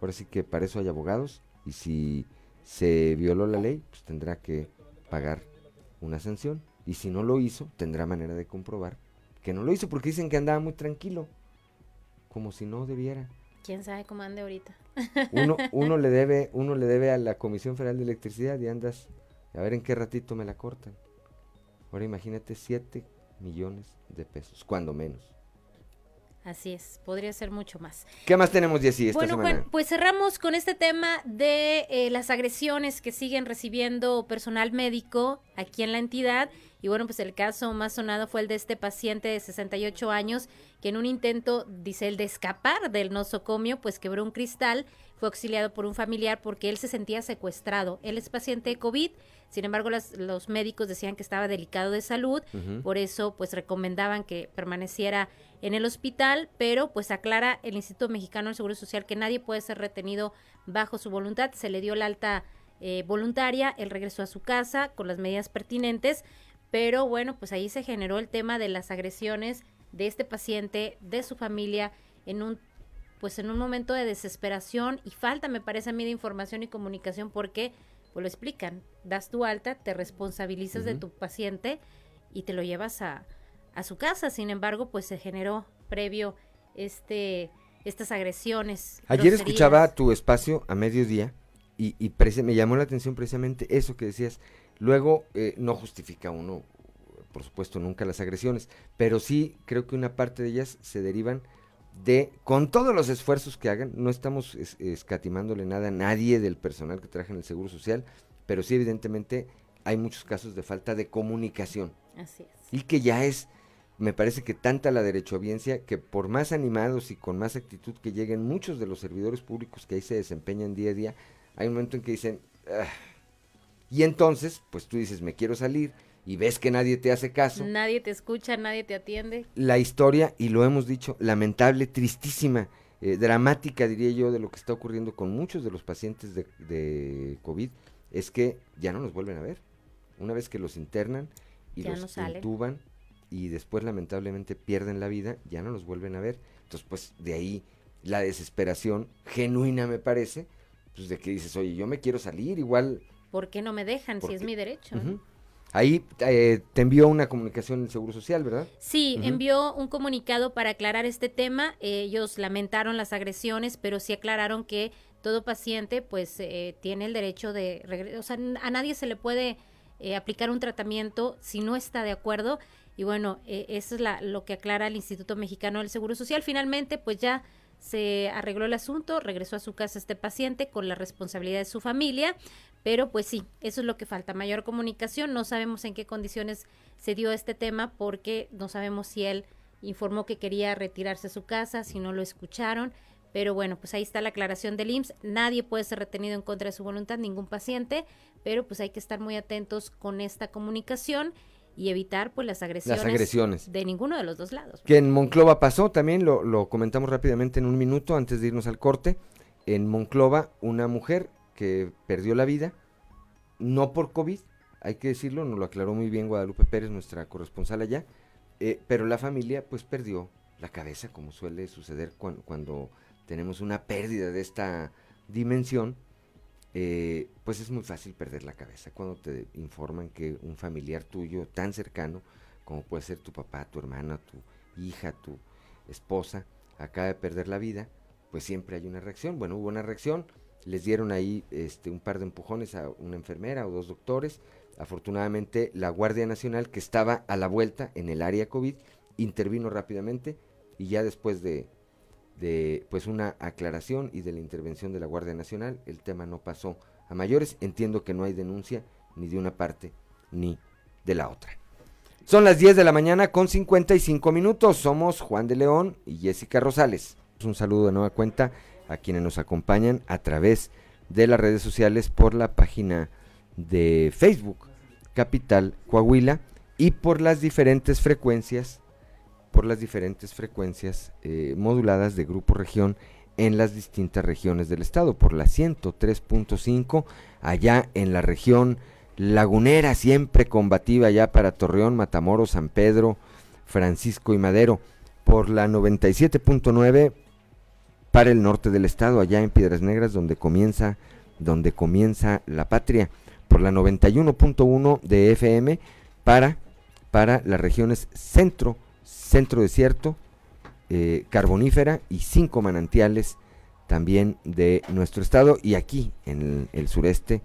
Ahora sí que para eso hay abogados y si se violó la ley, pues tendrá que pagar una sanción. Y si no lo hizo, tendrá manera de comprobar que no lo hizo porque dicen que andaba muy tranquilo, como si no debiera. ¿Quién sabe cómo ande ahorita? Uno, uno, le debe, uno le debe a la Comisión Federal de Electricidad y andas a ver en qué ratito me la cortan. Ahora imagínate 7 millones de pesos, cuando menos. Así es, podría ser mucho más. ¿Qué más tenemos, Jessy, esta bueno, semana? Juan, pues cerramos con este tema de eh, las agresiones que siguen recibiendo personal médico aquí en la entidad. Y bueno, pues el caso más sonado fue el de este paciente de 68 años que en un intento, dice él, de escapar del nosocomio, pues quebró un cristal, fue auxiliado por un familiar porque él se sentía secuestrado. Él es paciente de COVID, sin embargo los médicos decían que estaba delicado de salud, por eso pues recomendaban que permaneciera en el hospital, pero pues aclara el Instituto Mexicano del Seguro Social que nadie puede ser retenido bajo su voluntad. Se le dio la alta eh, voluntaria, él regresó a su casa con las medidas pertinentes, pero bueno, pues ahí se generó el tema de las agresiones de este paciente, de su familia, en un pues en un momento de desesperación y falta, me parece a mí, de información y comunicación porque pues lo explican, das tu alta, te responsabilizas de tu paciente y te lo llevas a, a su casa. Sin embargo, pues se generó previo este estas agresiones. Ayer escuchaba tu espacio a mediodía y, y me llamó la atención precisamente eso que decías. Luego, eh, no justifica uno, por supuesto, nunca las agresiones, pero sí creo que una parte de ellas se derivan de, con todos los esfuerzos que hagan, no estamos escatimándole nada a nadie del personal que trabaja en el Seguro Social, pero sí evidentemente hay muchos casos de falta de comunicación. Así es. Y que ya es me parece que tanta la derechohabiencia que por más animados y con más actitud que lleguen muchos de los servidores públicos que ahí se desempeñan día a día, hay un momento en que dicen, ah". y entonces, pues tú dices, me quiero salir y ves que nadie te hace caso. Nadie te escucha, nadie te atiende. La historia, y lo hemos dicho, lamentable, tristísima, eh, dramática, diría yo, de lo que está ocurriendo con muchos de los pacientes de, de COVID, es que ya no nos vuelven a ver. Una vez que los internan y los intuban, y después lamentablemente pierden la vida, ya no los vuelven a ver. Entonces, pues de ahí la desesperación genuina me parece, pues de que dices, oye, yo me quiero salir, igual... ¿Por qué no me dejan si es mi derecho? Ahí eh, te envió una comunicación el Seguro Social, ¿verdad? Sí, envió un comunicado para aclarar este tema. ellos lamentaron las agresiones, pero sí aclararon que todo paciente pues eh, tiene el derecho de regresar. O sea, a nadie se le puede eh, aplicar un tratamiento si no está de acuerdo y bueno, eh, eso es la, lo que aclara el Instituto Mexicano del Seguro Social. Finalmente, pues ya se arregló el asunto, regresó a su casa este paciente con la responsabilidad de su familia, pero pues sí, eso es lo que falta, mayor comunicación, no sabemos en qué condiciones se dio este tema porque no sabemos si él informó que quería retirarse a su casa, si no lo escucharon, pero bueno, pues ahí está la aclaración del IMSS, nadie puede ser retenido en contra de su voluntad, ningún paciente, pero pues hay que estar muy atentos con esta comunicación y evitar pues las agresiones, las agresiones, de ninguno de los dos lados. Que en Monclova pasó también, lo, lo comentamos rápidamente en un minuto antes de irnos al corte. En Monclova, una mujer que perdió la vida, no por COVID, hay que decirlo, nos lo aclaró muy bien Guadalupe Pérez, nuestra corresponsal allá, eh, pero la familia pues perdió la cabeza, como suele suceder cuando tenemos una pérdida de esta dimensión eh, pues es muy fácil perder la cabeza cuando te informan que un familiar tuyo tan cercano, como puede ser tu papá, tu hermana, tu hija, tu esposa, acaba de perder la vida, pues siempre hay una reacción. Bueno, hubo una reacción, les dieron ahí este, un par de empujones a una enfermera o dos doctores. Afortunadamente la Guardia Nacional, que estaba a la vuelta en el área COVID, intervino rápidamente y ya después de de pues una aclaración y de la intervención de la Guardia Nacional, el tema no pasó a mayores, entiendo que no hay denuncia ni de una parte ni de la otra. Son las 10 de la mañana con 55 minutos, somos Juan de León y Jessica Rosales. Un saludo de nueva cuenta a quienes nos acompañan a través de las redes sociales por la página de Facebook Capital Coahuila y por las diferentes frecuencias por las diferentes frecuencias eh, moduladas de Grupo Región en las distintas regiones del estado, por la 103.5 allá en la región lagunera, siempre combativa ya para Torreón, Matamoros, San Pedro, Francisco y Madero, por la 97.9 para el norte del estado, allá en Piedras Negras, donde comienza, donde comienza la patria, por la 91.1 de FM para, para las regiones centro, centro desierto, eh, carbonífera y cinco manantiales también de nuestro estado y aquí en el, sureste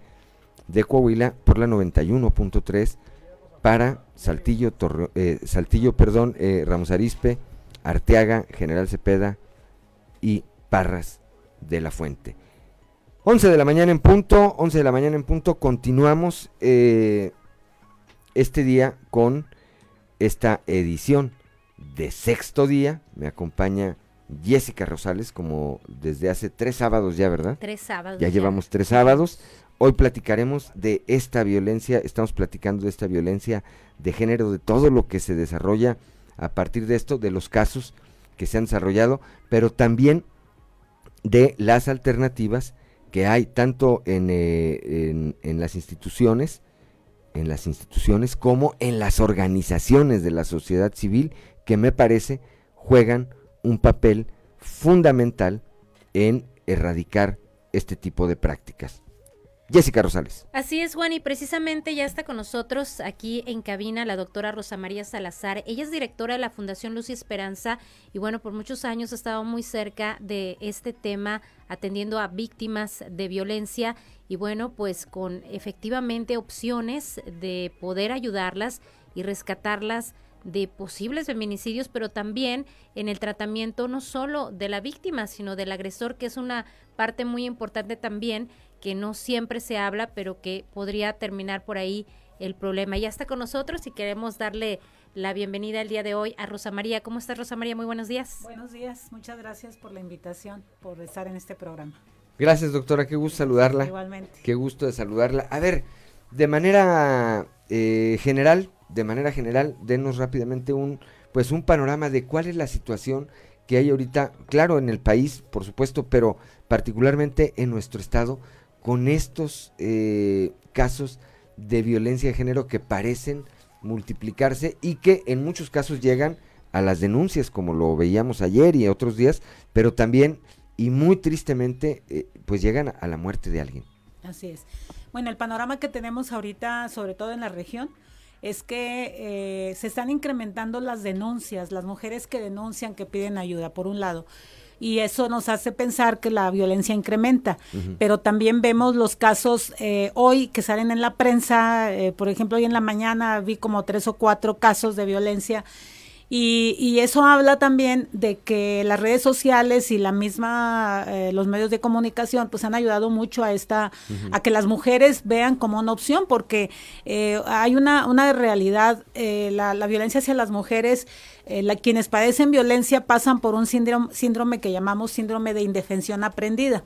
de Coahuila por la 91.3 para Saltillo, eh, Saltillo perdón, eh, Ramos Arispe, Arteaga, General Cepeda y Parras de la Fuente. 11 de la mañana en punto, 11 de la mañana en punto, continuamos eh, este día con esta edición de sexto día. Me acompaña Jessica Rosales, como desde hace tres sábados ya, ¿verdad? Tres sábados. Ya, llevamos tres sábados. Hoy platicaremos de esta violencia, estamos platicando de esta violencia de género, de todo lo que se desarrolla a partir de esto, de los casos que se han desarrollado, pero también de las alternativas que hay tanto en, eh, en las instituciones, en las instituciones como en las organizaciones de la sociedad civil que me parece juegan un papel fundamental en erradicar este tipo de prácticas. Jessica Rosales. Así es, Juan, y precisamente ya está con nosotros aquí en cabina la doctora Rosa María Salazar. Ella es directora de la Fundación Luz y Esperanza y bueno, por muchos años ha estado muy cerca de este tema, atendiendo a víctimas de violencia y bueno, pues con efectivamente opciones de poder ayudarlas y rescatarlas de posibles feminicidios, pero también en el tratamiento no solo de la víctima, sino del agresor, que es una parte muy importante también, que no siempre se habla, pero que podría terminar por ahí el problema. Ya está con nosotros y queremos darle la bienvenida el día de hoy a Rosa María. ¿Cómo estás, Rosa María? Muy buenos días. Buenos días, muchas gracias por la invitación, por estar en este programa. Gracias, doctora, qué gusto saludarla. Igualmente. Qué gusto de saludarla. A ver, de manera eh, general, de manera general, denos rápidamente un, pues un panorama de cuál es la situación que hay ahorita, claro, en el país, por supuesto, pero particularmente en nuestro estado, con estos eh, casos de violencia de género que parecen multiplicarse y que en muchos casos llegan a las denuncias, como lo veíamos ayer y otros días, pero también y muy tristemente, eh, pues llegan a la muerte de alguien. Así es. Bueno, el panorama que tenemos ahorita, sobre todo en la región, es que eh, se están incrementando las denuncias, las mujeres que denuncian, que piden ayuda, por un lado. Y eso nos hace pensar que la violencia incrementa. Pero también vemos los casos eh, hoy que salen en la prensa, eh, por ejemplo, hoy en la mañana vi como tres o cuatro casos de violencia y, eso habla también de que las redes sociales y la misma eh, los medios de comunicación pues han ayudado mucho a esta a que las mujeres vean como una opción porque eh, hay una una realidad eh, la, la, violencia hacia las mujeres la, quienes padecen violencia pasan por un síndrome, síndrome que llamamos síndrome de indefensión aprendida.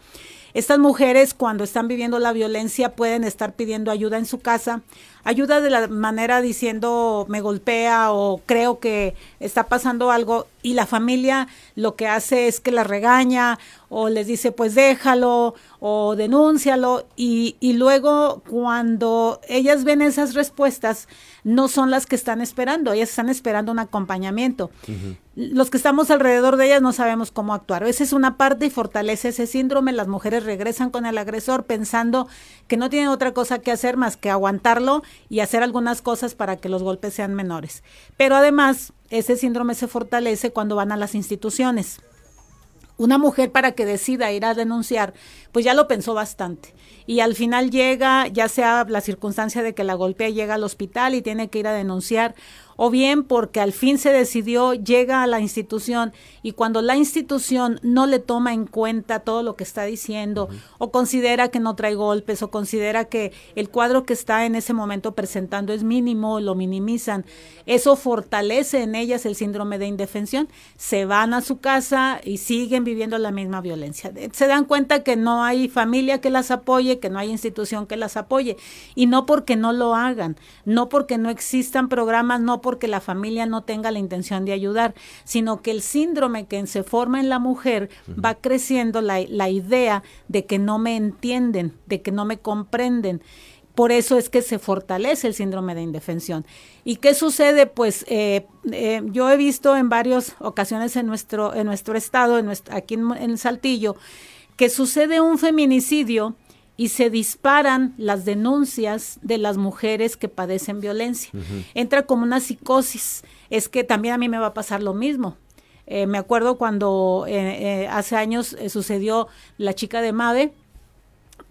Estas mujeres cuando están viviendo la violencia pueden estar pidiendo ayuda en su casa, ayuda de la manera diciendo me golpea o creo que está pasando algo y la familia lo que hace es que la regaña o les dice pues déjalo o denúncialo y, y luego cuando ellas ven esas respuestas no son las que están esperando, ellas están esperando un acompañamiento. Los que estamos alrededor de ellas no sabemos cómo actuar. Esa es una parte y fortalece ese síndrome. Las mujeres regresan con el agresor pensando que no tienen otra cosa que hacer más que aguantarlo y hacer algunas cosas para que los golpes sean menores. Pero además, ese síndrome se fortalece cuando van a las instituciones una mujer para que decida ir a denunciar, pues ya lo pensó bastante. Y al final llega, ya sea la circunstancia de que la golpea, llega al hospital y tiene que ir a denunciar, o bien porque al fin se decidió, llega a la institución y cuando la institución no le toma en cuenta todo lo que está diciendo, o considera que no trae golpes, o considera que el cuadro que está en ese momento presentando es mínimo, lo minimizan, eso fortalece en ellas el síndrome de indefensión, se van a su casa y siguen viviendo la misma violencia. Se dan cuenta que no hay familia que las apoye, que no hay institución que las apoye, y no porque no lo hagan, no porque no existan programas, no porque la familia no tenga la intención de ayudar, sino que el síndrome que se forma en la mujer va creciendo la, la idea de que no me entienden, de que no me comprenden por eso es que se fortalece el síndrome de indefensión. ¿Y qué sucede? Pues eh, eh, yo he visto en varias ocasiones en nuestro, en nuestro estado, en nuestro, aquí en, en, Saltillo, que sucede un feminicidio y se disparan las denuncias de las mujeres que padecen violencia. Entra como una psicosis. Es que también a mí me va a pasar lo mismo. Eh, me acuerdo cuando eh, eh, hace años sucedió la chica de Mave,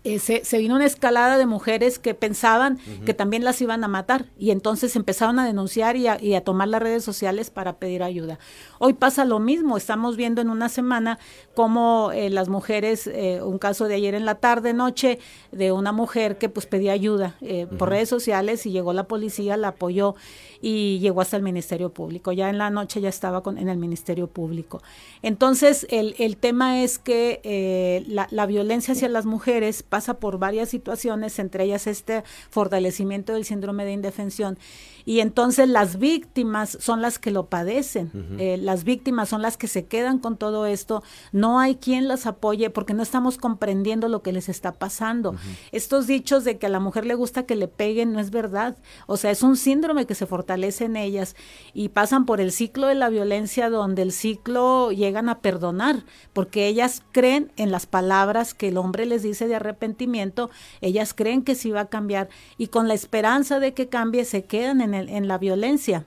eh, se, vino una escalada de mujeres que pensaban que también las iban a matar. Y entonces empezaron a denunciar y a, tomar las redes sociales para pedir ayuda. Hoy pasa lo mismo, estamos viendo en una semana cómo eh, las mujeres, eh, un caso de ayer en la tarde, noche, de una mujer que pues pedía ayuda por redes sociales y llegó la policía, la apoyó y llegó hasta el Ministerio Público. Ya en la noche ya estaba en el Ministerio Público. Entonces, el, el tema es que la, la violencia hacia las mujeres pasa por varias situaciones, entre ellas este fortalecimiento del síndrome de indefensión. Y entonces las víctimas son las que lo padecen, eh, las víctimas son las que se quedan con todo esto, no hay quien las apoye porque no estamos comprendiendo lo que les está pasando. Estos dichos de que a la mujer le gusta que le peguen no es verdad, o sea, es un síndrome que se fortalece en ellas y pasan por el ciclo de la violencia donde el ciclo llegan a perdonar, porque ellas creen en las palabras que el hombre les dice de arrepentimiento, ellas creen que sí va a cambiar y con la esperanza de que cambie se quedan en, en la violencia.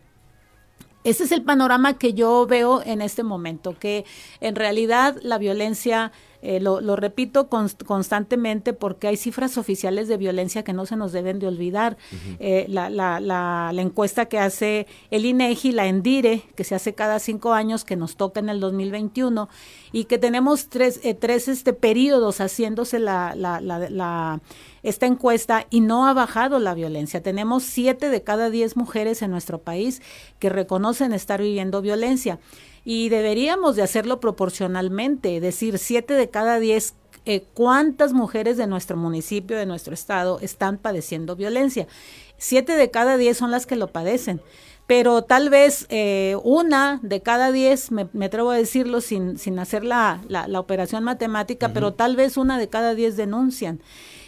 Ese es el panorama que yo veo en este momento, que en realidad la violencia eh, lo, repito constantemente porque hay cifras oficiales de violencia que no se nos deben de olvidar. Eh, la, la, la, encuesta que hace el INEGI, la ENDIRE, que se hace cada cinco años, que nos toca en el 2021, y que tenemos tres, eh, tres este, periodos haciéndose la, la, esta encuesta y no ha bajado la violencia. Tenemos siete de cada diez mujeres en nuestro país que reconocen estar viviendo violencia y deberíamos de hacerlo proporcionalmente, es decir, siete de cada diez eh, cuántas mujeres de nuestro municipio, de nuestro estado, están padeciendo violencia. Siete de cada diez son las que lo padecen, pero tal vez eh, una de cada diez, me, atrevo a decirlo sin, sin hacer la, la, operación matemática, pero tal vez una de cada diez denuncian.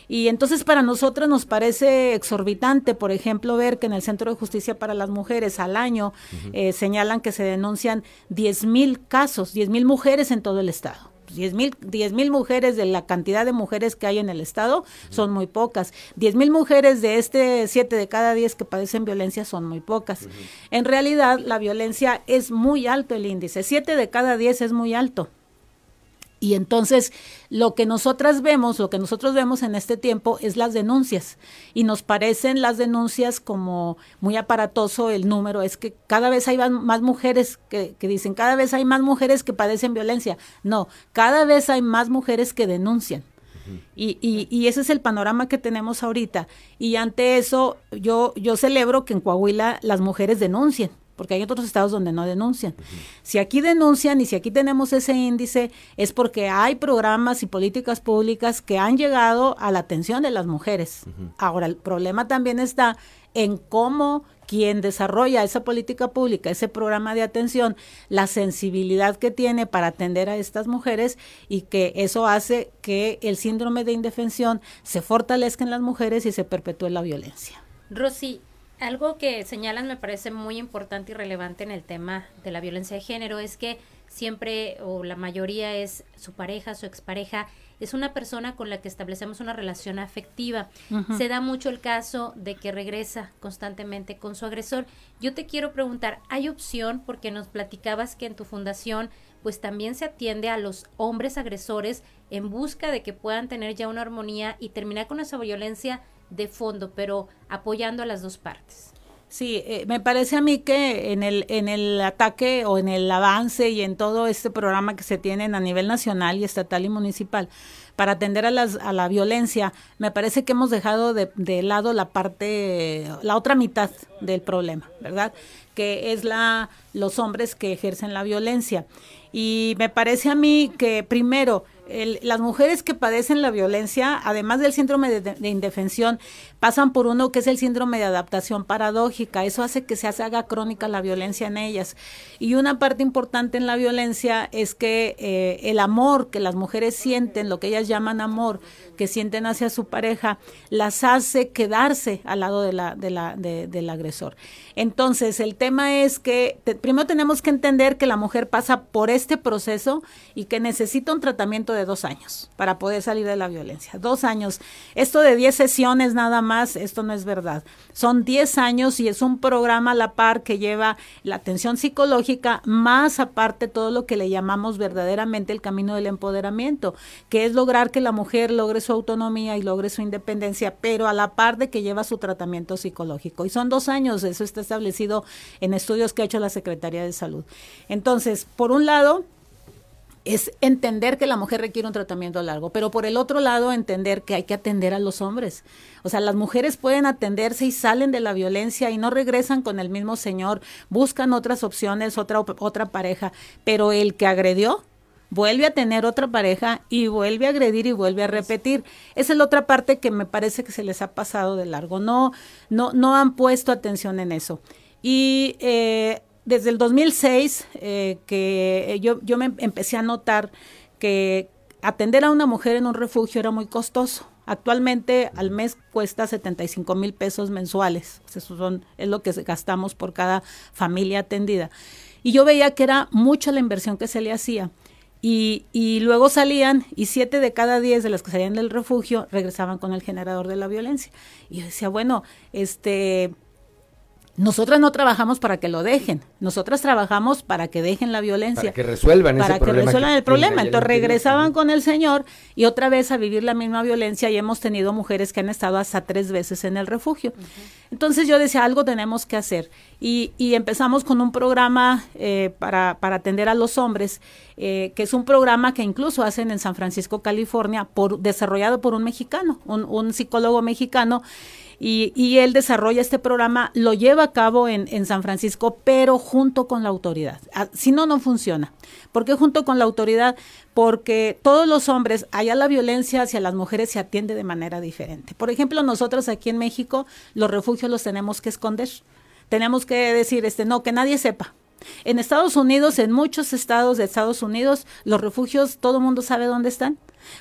Y entonces para nosotros nos parece exorbitante, por ejemplo, ver que en el Centro de Justicia para las Mujeres al año eh, señalan que se denuncian 10 mil casos, 10 mil mujeres en todo el Estado. 10 mil, mil mujeres de la cantidad de mujeres que hay en el Estado son muy pocas. 10 mil mujeres de este 7 de cada 10 que padecen violencia son muy pocas. En realidad, la violencia es muy alto el índice. 7 de cada 10 es muy alto. Y entonces lo que nosotras vemos, lo que nosotros vemos en este tiempo es las denuncias. Y nos parecen las denuncias como muy aparatoso el número. Es que cada vez hay más mujeres que, dicen, cada vez hay más mujeres que padecen violencia. No, cada vez hay más mujeres que denuncian. Y, y, y, ese es el panorama que tenemos ahorita. Y ante eso, yo, yo celebro que en Coahuila las mujeres denuncien porque hay otros estados donde no denuncian. Si aquí denuncian y si aquí tenemos ese índice, es porque hay programas y políticas públicas que han llegado a la atención de las mujeres. Ahora, el problema también está en cómo quien desarrolla esa política pública, ese programa de atención, la sensibilidad que tiene para atender a estas mujeres y que eso hace que el síndrome de indefensión se fortalezca en las mujeres y se perpetúe la violencia. Rosy, algo que señalan me parece muy importante y relevante en el tema de la violencia de género es que siempre o la mayoría es su pareja, su expareja, es una persona con la que establecemos una relación afectiva. Se da mucho el caso de que regresa constantemente con su agresor. Yo te quiero preguntar, ¿hay opción? Porque nos platicabas que en tu fundación pues también se atiende a los hombres agresores en busca de que puedan tener ya una armonía y terminar con esa violencia de fondo, pero apoyando a las dos partes. Sí, eh, me parece a mí que en el, en el ataque o en el avance y en todo este programa que se tienen a nivel nacional y estatal y municipal para atender a, las, a la violencia, me parece que hemos dejado de, de lado la parte, la otra mitad del problema, ¿verdad? Que es la, los hombres que ejercen la violencia. Y me parece a mí que primero, las mujeres que padecen la violencia, además del síndrome de, indefensión, pasan por uno que es el síndrome de adaptación paradójica. Eso hace que se haga crónica la violencia en ellas. Y una parte importante en la violencia es que eh, el amor que las mujeres sienten, lo que ellas llaman amor, que sienten hacia su pareja, las hace quedarse al lado de la, de la, del agresor. Entonces, el tema es que primero tenemos que entender que la mujer pasa por este proceso y que necesita un tratamiento de de dos años para poder salir de la violencia. Dos años. Esto de diez sesiones nada más, esto no es verdad. Son diez años y es un programa a la par que lleva la atención psicológica, más aparte todo lo que le llamamos verdaderamente el camino del empoderamiento, que es lograr que la mujer logre su autonomía y logre su independencia, pero a la par de que lleva su tratamiento psicológico. Y son dos años, eso está establecido en estudios que ha hecho la Secretaría de Salud. Entonces, por un lado, es entender que la mujer requiere un tratamiento largo, pero por el otro lado entender que hay que atender a los hombres. O sea, las mujeres pueden atenderse y salen de la violencia y no regresan con el mismo señor, buscan otras opciones, otra otra pareja, pero el que agredió vuelve a tener otra pareja y vuelve a agredir y vuelve a repetir. Esa es la otra parte que me parece que se les ha pasado de largo. No no no han puesto atención en eso. Y eh, desde el 2006 eh, que yo, yo me empecé a notar que atender a una mujer en un refugio era muy costoso. Actualmente al mes cuesta 75 mil pesos mensuales. Eso son, es lo que gastamos por cada familia atendida. Y yo veía que era mucha la inversión que se le hacía. Y, y, luego salían y siete de cada diez de las que salían del refugio regresaban con el generador de la violencia. Y yo decía, bueno, este, nosotras no trabajamos para que lo dejen, nosotras trabajamos para que dejen la violencia. Para que resuelvan para que resuelvan el problema. Entonces regresaban con el Señor y otra vez a vivir la misma violencia y hemos tenido mujeres que han estado hasta tres veces en el refugio. Entonces yo decía, algo tenemos que hacer. Y, y empezamos con un programa eh, para, para, atender a los hombres, eh, que es un programa que incluso hacen en San Francisco, California, por, desarrollado por un mexicano, un, un psicólogo mexicano y, él desarrolla este programa, lo lleva a cabo en, en San Francisco, pero junto con la autoridad. Ah, si no, no funciona. ¿Por qué junto con la autoridad? Porque todos los hombres, allá la violencia hacia las mujeres se atiende de manera diferente. Por ejemplo, nosotros aquí en México, los refugios los tenemos que esconder. Tenemos que decir, este, no, que nadie sepa. En Estados Unidos, en muchos estados de Estados Unidos, los refugios, todo el mundo sabe dónde están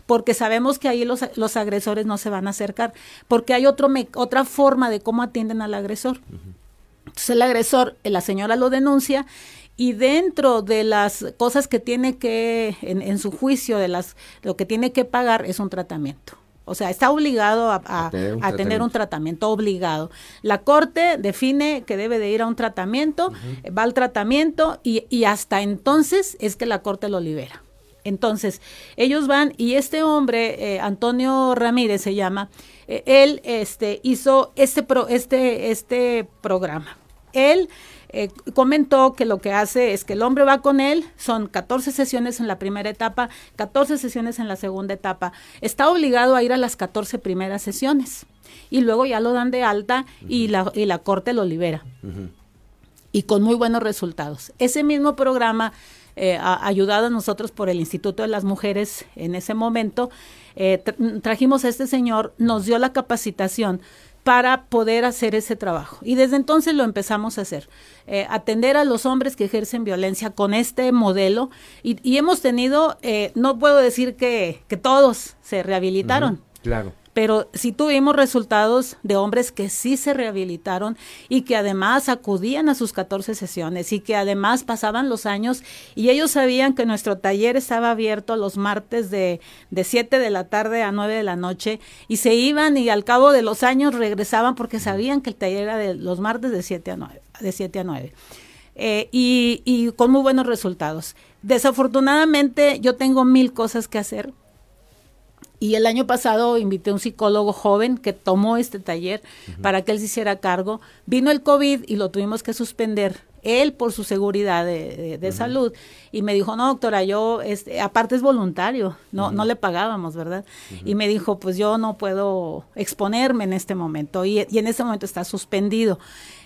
porque sabemos que ahí los, los agresores no se van a acercar, porque hay otro otra forma de cómo atienden al agresor. Entonces el agresor, la señora lo denuncia y dentro de las cosas que tiene que, en, en, su juicio, de las lo que tiene que pagar es un tratamiento. O sea, está obligado a, a, tener, un tratamiento obligado. La corte define que debe de ir a un tratamiento, va al tratamiento y, y hasta entonces es que la corte lo libera. Entonces, ellos van y este hombre, eh, Antonio Ramírez se llama, eh, él este, hizo este, pro, este, este programa. Él eh, comentó que lo que hace es que el hombre va con él, son 14 sesiones en la primera etapa, 14 sesiones en la segunda etapa. Está obligado a ir a las 14 primeras sesiones y luego ya lo dan de alta y, la, y la corte lo libera. Y con muy buenos resultados. Ese mismo programa eh, ayudado nosotros por el Instituto de las Mujeres en ese momento, eh, trajimos a este señor, nos dio la capacitación para poder hacer ese trabajo. Y desde entonces lo empezamos a hacer, eh, atender a los hombres que ejercen violencia con este modelo. Y, hemos tenido, eh, no puedo decir que todos se rehabilitaron. claro pero sí tuvimos resultados de hombres que sí se rehabilitaron y que además acudían a sus 14 sesiones y que además pasaban los años y ellos sabían que nuestro taller estaba abierto los martes de, de 7 de la tarde a 9 de la noche y se iban y al cabo de los años regresaban porque sabían que el taller era de los martes de 7 a 9. De 7 a 9. Eh, y, y con muy buenos resultados. Desafortunadamente yo tengo mil cosas que hacer y el año pasado invité a un psicólogo joven que tomó este taller para que él se hiciera cargo. Vino el COVID y lo tuvimos que suspender él por su seguridad de, salud. Y me dijo no doctora yo este aparte es voluntario no no le pagábamos verdad y me dijo pues yo no puedo exponerme en este momento y, y en ese momento está suspendido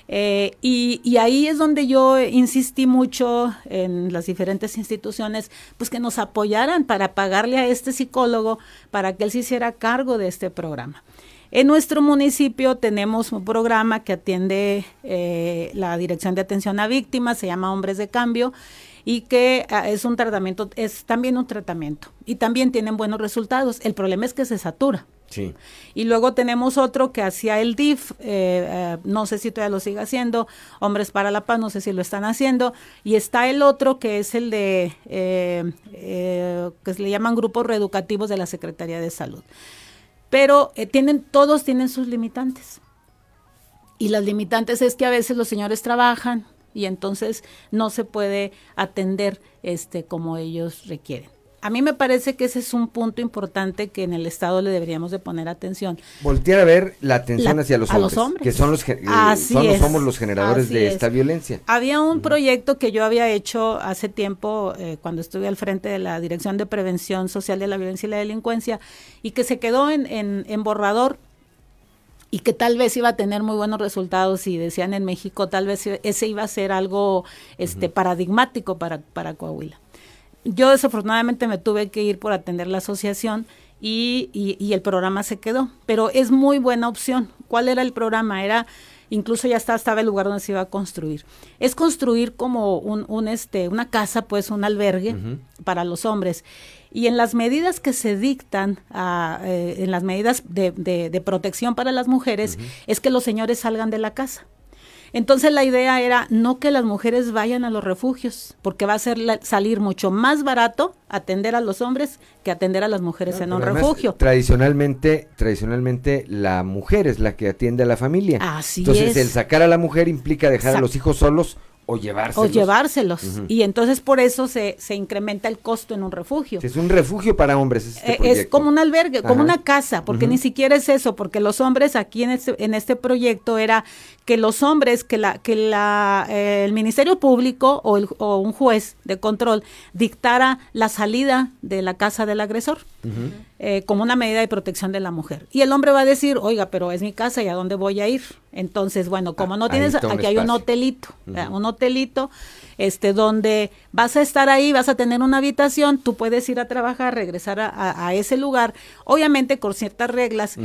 eh, y, ahí es donde yo insistí mucho en las diferentes instituciones, pues que nos apoyaran para pagarle a este psicólogo para que él se hiciera cargo de este programa. En nuestro municipio tenemos un programa que atiende eh, la Dirección de Atención a Víctimas, se llama Hombres de Cambio, y que ah, es un tratamiento, es también un tratamiento, y también tienen buenos resultados. El problema es que se satura. Y luego tenemos otro que hacía el DIF, eh, eh, no sé si todavía lo sigue haciendo, Hombres para la Paz, no sé si lo están haciendo. Y está el otro que es el de, eh, que se le llaman grupos reeducativos de la Secretaría de Salud. Pero tienen, todos tienen sus limitantes. Y las limitantes es que a veces los señores trabajan y entonces no se puede atender este como ellos requieren. A mí me parece que ese es un punto importante que en el Estado le deberíamos de poner atención. Voltear a ver la atención hacia los hombres, que son los, eh, somos los generadores de esta violencia. Había un proyecto que yo había hecho hace tiempo eh, cuando estuve al frente de la Dirección de Prevención Social de la Violencia y la Delincuencia y que se quedó en, en borrador y que tal vez iba a tener muy buenos resultados y decían en México tal vez ese iba a ser algo este paradigmático para, para Coahuila. Yo desafortunadamente me tuve que ir por atender la asociación y, y, el programa se quedó, pero es muy buena opción. ¿Cuál era el programa? Era incluso ya estaba, estaba el lugar donde se iba a construir. Es construir como un, un este, una casa, pues un albergue para los hombres y en las medidas que se dictan, ah, eh, en las medidas de, de, protección para las mujeres, es que los señores salgan de la casa. Entonces la idea era no que las mujeres vayan a los refugios, porque va a ser salir mucho más barato atender a los hombres que atender a las mujeres en un refugio. Tradicionalmente, tradicionalmente la mujer es la que atiende a la familia. Así Entonces el sacar a la mujer implica dejar a los hijos solos o llevárselos. O llevárselos. Y entonces por eso se, se, incrementa el costo en un refugio. Es un refugio para hombres. Este eh, es como un albergue, como una casa, porque ni siquiera es eso, porque los hombres aquí en este, en este proyecto era que los hombres, que la, que la, eh, el Ministerio Público o, el, o, un juez de control dictara la salida de la casa del agresor eh, como una medida de protección de la mujer. Y el hombre va a decir, oiga, pero es mi casa y a dónde voy a ir. Entonces, bueno, como no ah, tienes, aquí hay un hotelito, un hotelito, este, donde vas a estar ahí, vas a tener una habitación, tú puedes ir a trabajar, regresar a, ese lugar, obviamente con ciertas reglas,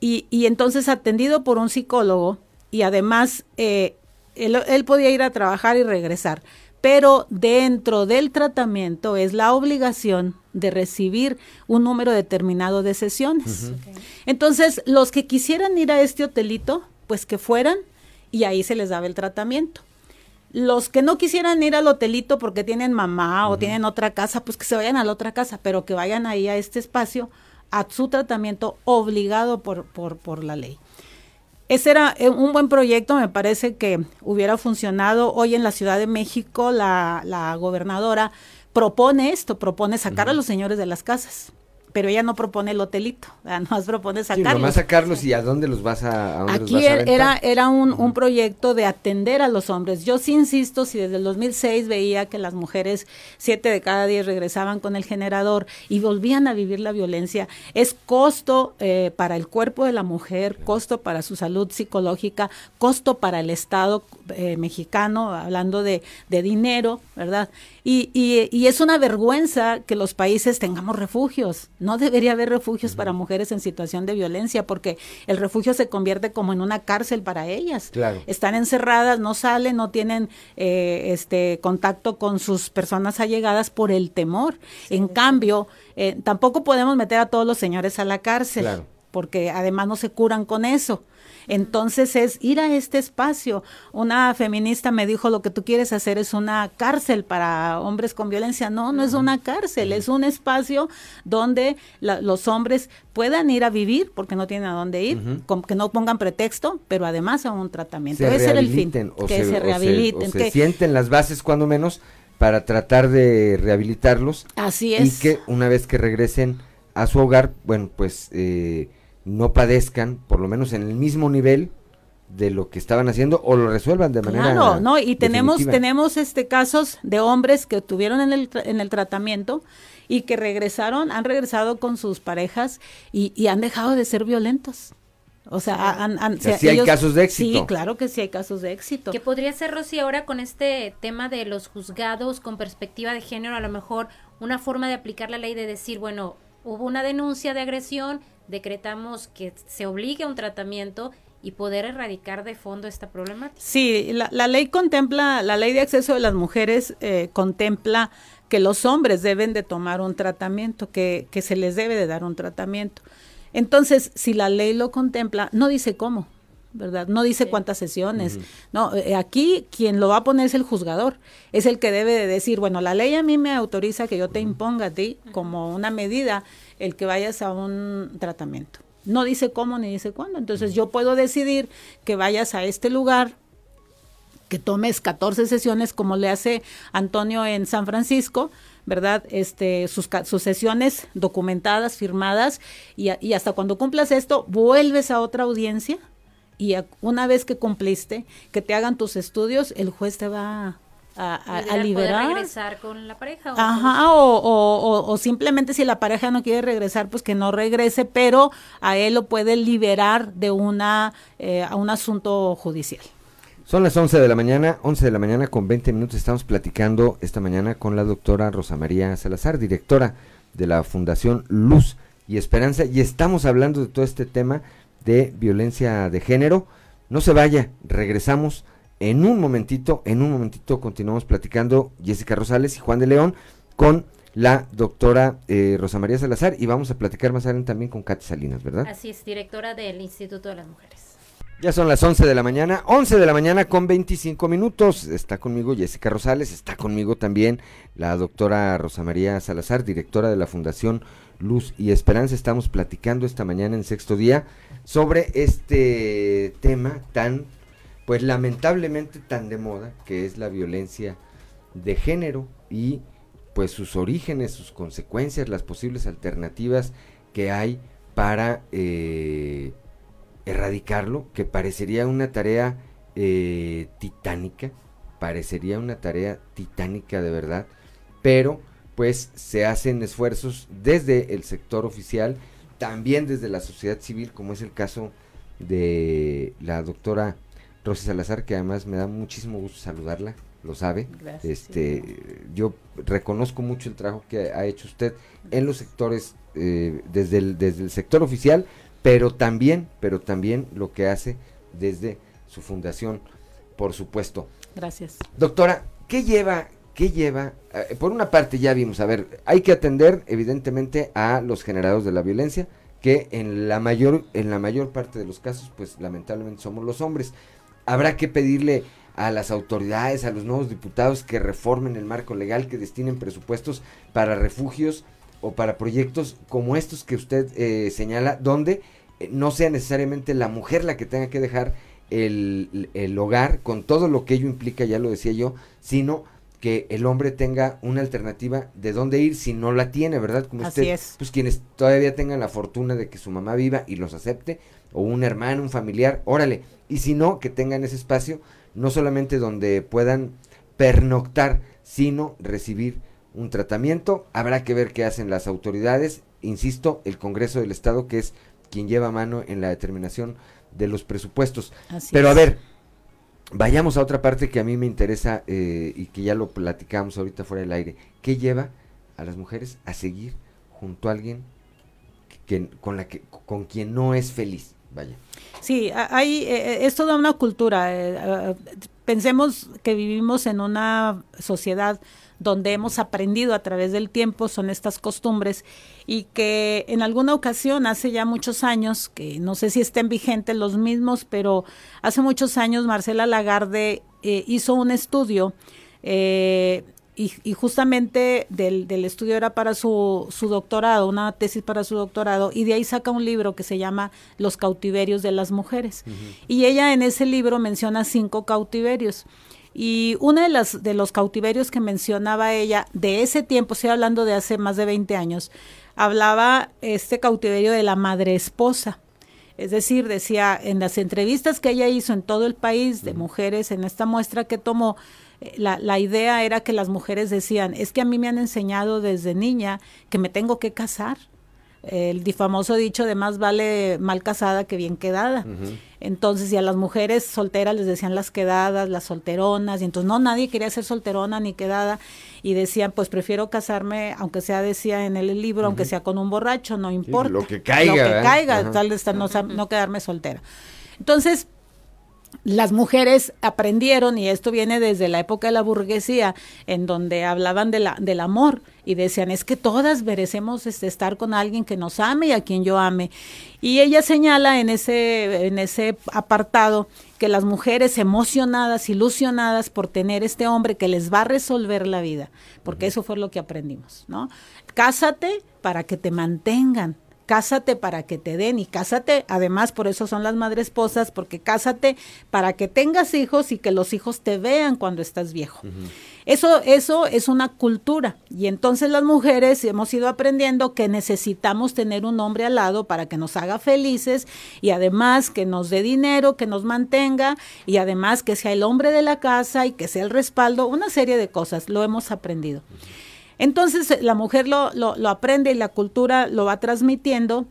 y, y entonces atendido por un psicólogo, y además eh, él, podía ir a trabajar y regresar. Pero dentro del tratamiento es la obligación de recibir un número determinado de sesiones. Entonces, los que quisieran ir a este hotelito, pues que fueran y ahí se les daba el tratamiento. Los que no quisieran ir al hotelito porque tienen mamá o tienen otra casa, pues que se vayan a la otra casa, pero que vayan ahí a este espacio a su tratamiento obligado por, por, por la ley. Ese era eh, un buen proyecto, me parece que hubiera funcionado. Hoy en la Ciudad de México la, la gobernadora propone esto, propone sacar a los señores de las casas pero ella no propone el hotelito, más propone sacarlos. Sí, nomás sacarlos y a dónde los vas a, Aquí era, era un, un, proyecto de atender a los hombres. Yo sí insisto, si desde el 2006 veía que las mujeres, siete de cada diez regresaban con el generador y volvían a vivir la violencia, es costo eh, para el cuerpo de la mujer, costo para su salud psicológica, costo para el Estado eh, mexicano, hablando de, de dinero, ¿verdad? Y, y, y, es una vergüenza que los países tengamos refugios. No debería haber refugios para mujeres en situación de violencia porque el refugio se convierte como en una cárcel para ellas. Están encerradas, no salen, no tienen eh, este contacto con sus personas allegadas por el temor. en cambio, eh, tampoco podemos meter a todos los señores a la cárcel. porque además no se curan con eso. Entonces es ir a este espacio. Una feminista me dijo, lo que tú quieres hacer es una cárcel para hombres con violencia. No, no es una cárcel, es un espacio donde los hombres puedan ir a vivir porque no tienen a dónde ir, que no pongan pretexto, pero además a un tratamiento. Ser el fin, que se, rehabiliten. que sienten las bases cuando menos para tratar de rehabilitarlos. Así es. Y que una vez que regresen a su hogar, bueno, pues eh, no padezcan, por lo menos en el mismo nivel de lo que estaban haciendo o lo resuelvan de manera claro no y tenemos tenemos este casos de hombres que estuvieron en el en el tratamiento y que regresaron han regresado con sus parejas y, han dejado de ser violentos o sea, han, sí hay casos de éxito. Sí, claro que sí hay casos de éxito. Que podría ser, Rosy, ahora con este tema de los juzgados con perspectiva de género, a lo mejor una forma de aplicar la ley de decir, bueno, hubo una denuncia de agresión, decretamos que se obligue a un tratamiento y poder erradicar de fondo esta problemática. Sí, la, ley contempla, la ley de acceso de las mujeres eh, contempla que los hombres deben de tomar un tratamiento, que, que se les debe de dar un tratamiento. Entonces, si la ley lo contempla, no dice cómo. ¿Verdad? No dice cuántas sesiones. No, eh, aquí quien lo va a poner es el juzgador. Es el que debe de decir, bueno, la ley a mí me autoriza que yo te imponga a ti como una medida el que vayas a un tratamiento. No dice cómo ni dice cuándo. Entonces yo puedo decidir que vayas a este lugar que tomes 14 sesiones como le hace Antonio en San Francisco, ¿verdad? Este, sus, sus sesiones documentadas, firmadas, y, y, hasta cuando cumplas esto, vuelves a otra audiencia y una vez que cumpliste, que te hagan tus estudios, el juez te va a, a, liberar. regresar con la pareja. Ajá, o, o, o, simplemente si la pareja no quiere regresar, pues que no regrese, pero a él lo puede liberar de una, eh, a un asunto judicial. Son las 11 de la mañana, 11 de la mañana con 20 minutos. Estamos platicando esta mañana con la doctora Rosa María Salazar, directora de la Fundación Luz y Esperanza, y estamos hablando de todo este tema de violencia de género. No se vaya, regresamos en un momentito, en un momentito continuamos platicando Jessica Rosales y Juan de León con la doctora eh, Rosa María Salazar y vamos a platicar más adelante también con Katy Salinas, ¿verdad? Así es, directora del Instituto de las Mujeres. Ya son las 11 de la mañana, 11 de la mañana con 25 minutos. Está conmigo Jessica Rosales, está conmigo también la doctora Rosa María Salazar, directora de la Fundación Luz y Esperanza. Estamos platicando esta mañana en sexto día sobre este tema tan, pues lamentablemente tan de moda, que es la violencia de género y pues sus orígenes, sus consecuencias, las posibles alternativas que hay para... Eh, erradicarlo, que parecería una tarea eh, titánica, parecería una tarea titánica de verdad, pero pues se hacen esfuerzos desde el sector oficial, también desde la sociedad civil, como es el caso de la doctora Rosy Salazar, que además me da muchísimo gusto saludarla, lo sabe. este, yo reconozco mucho el trabajo que ha hecho usted en los sectores, eh, desde, el, desde el sector oficial, pero también, pero también lo que hace desde su fundación, por supuesto. Gracias. Doctora, ¿qué lleva, qué lleva? Eh, por una parte ya vimos, a ver, hay que atender evidentemente a los generadores de la violencia, que en la mayor, en la mayor parte de los casos, pues lamentablemente somos los hombres. Habrá que pedirle a las autoridades, a los nuevos diputados que reformen el marco legal, que destinen presupuestos para refugios o para proyectos como estos que usted eh, señala, donde eh, no sea necesariamente la mujer la que tenga que dejar el, el, hogar con todo lo que ello implica, ya lo decía yo, sino que el hombre tenga una alternativa de dónde ir si no la tiene, ¿verdad? Como Así usted, pues quienes todavía tengan la fortuna de que su mamá viva y los acepte, o un hermano, un familiar, órale, y si no, que tengan ese espacio, no solamente donde puedan pernoctar, sino recibir un tratamiento, habrá que ver qué hacen las autoridades, insisto, el Congreso del Estado, que es quien lleva mano en la determinación de los presupuestos. Pero a ver, vayamos a otra parte que a mí me interesa eh, y que ya lo platicamos ahorita fuera del aire. ¿Qué lleva a las mujeres a seguir junto a alguien que, con, la que, con quien no es feliz? Vaya. Sí, hay, eh, eh, es toda una cultura. pensemos que vivimos en una sociedad donde hemos aprendido a través del tiempo son estas costumbres y que en alguna ocasión, hace ya muchos años, que no sé si estén vigentes los mismos, pero hace muchos años Marcela Lagarde eh, hizo un estudio eh, y, justamente del, del, estudio era para su, su doctorado, una tesis para su doctorado, y de ahí saca un libro que se llama Los cautiverios de las mujeres. Y ella en ese libro menciona cinco cautiverios. Y uno de, las, de los cautiverios que mencionaba ella de ese tiempo, estoy hablando de hace más de 20 años, hablaba este cautiverio de la madre esposa. Es decir, decía en las entrevistas que ella hizo en todo el país de mujeres, en esta muestra que tomó, eh, la, la, idea era que las mujeres decían, es que a mí me han enseñado desde niña que me tengo que casar el difamoso dicho de más vale mal casada que bien quedada. Entonces, y a las mujeres solteras les decían las quedadas, las solteronas, y entonces no, nadie quería ser solterona ni quedada, y decían, pues prefiero casarme, aunque sea, decía en el libro, aunque sea con un borracho, no importa. lo que caiga. Lo que caiga, tal vez no, no quedarme soltera. Entonces, las mujeres aprendieron, y esto viene desde la época de la burguesía, en donde hablaban de la, del amor y decían, es que todas merecemos este, estar con alguien que nos ame y a quien yo ame. Y ella señala en ese, en ese apartado que las mujeres emocionadas, ilusionadas por tener este hombre que les va a resolver la vida, porque eso fue lo que aprendimos, ¿no? Cásate para que te mantengan, cásate para que te den y cásate, además por eso son las madres esposas, porque cásate para que tengas hijos y que los hijos te vean cuando estás viejo. Eso, eso es una cultura y entonces las mujeres hemos ido aprendiendo que necesitamos tener un hombre al lado para que nos haga felices y además que nos dé dinero, que nos mantenga y además que sea el hombre de la casa y que sea el respaldo, una serie de cosas, lo hemos aprendido. Entonces la mujer lo, lo, lo aprende y la cultura lo va transmitiendo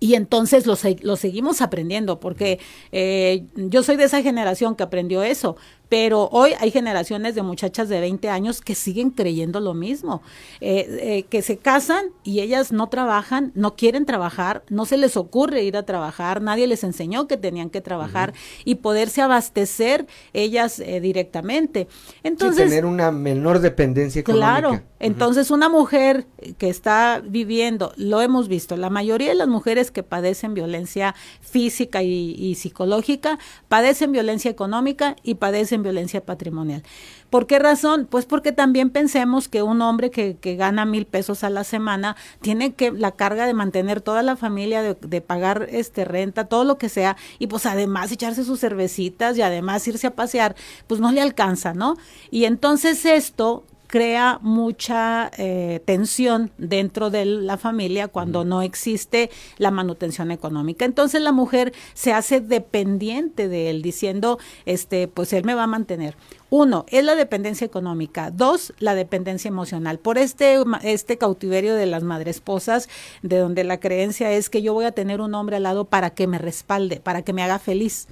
y entonces lo, lo, seguimos aprendiendo, porque eh, yo soy de esa generación que aprendió eso, pero hoy hay generaciones de muchachas de 20 años que siguen creyendo lo mismo, eh, eh, que se casan y ellas no trabajan, no quieren trabajar, no se les ocurre ir a trabajar, nadie les enseñó que tenían que trabajar y poderse abastecer ellas eh, directamente. Entonces, tener una menor dependencia económica. Claro, entonces una mujer que está viviendo, lo hemos visto, la mayoría de las mujeres que padecen violencia física y, y psicológica, padecen violencia económica y padecen violencia patrimonial. ¿Por qué razón? Pues porque también pensemos que un hombre que, que, gana mil pesos a la semana tiene que la carga de mantener toda la familia, de, de, pagar este renta, todo lo que sea, y pues además echarse sus cervecitas y además irse a pasear, pues no le alcanza, ¿no? Y entonces esto crea mucha eh, tensión dentro de la familia cuando no existe la manutención económica. Entonces la mujer se hace dependiente de él, diciendo, este, pues él me va a mantener. Uno, es la dependencia económica. Dos, la dependencia emocional. Por este, este cautiverio de las madresposas, de donde la creencia es que yo voy a tener un hombre al lado para que me respalde, para que me haga feliz.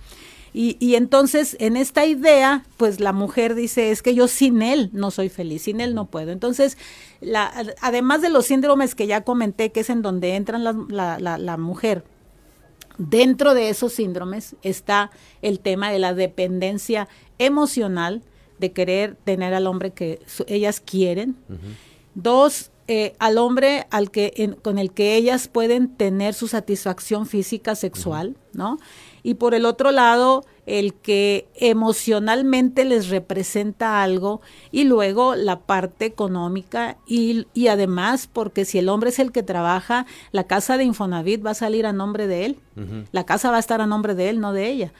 Y, y, entonces en esta idea, pues la mujer dice, es que yo sin él no soy feliz, sin él no puedo. Entonces, la, además de los síndromes que ya comenté, que es en donde entra la, la, la, la mujer, dentro de esos síndromes está el tema de la dependencia emocional, de querer tener al hombre que su, ellas quieren. Uh -huh. Dos, eh, al hombre al que en, con el que ellas pueden tener su satisfacción física sexual, uh -huh. ¿no? Y por el otro lado el que emocionalmente les representa algo y luego la parte económica y, y, además porque si el hombre es el que trabaja, la casa de Infonavit va a salir a nombre de él, uh -huh. la casa va a estar a nombre de él, no de ella.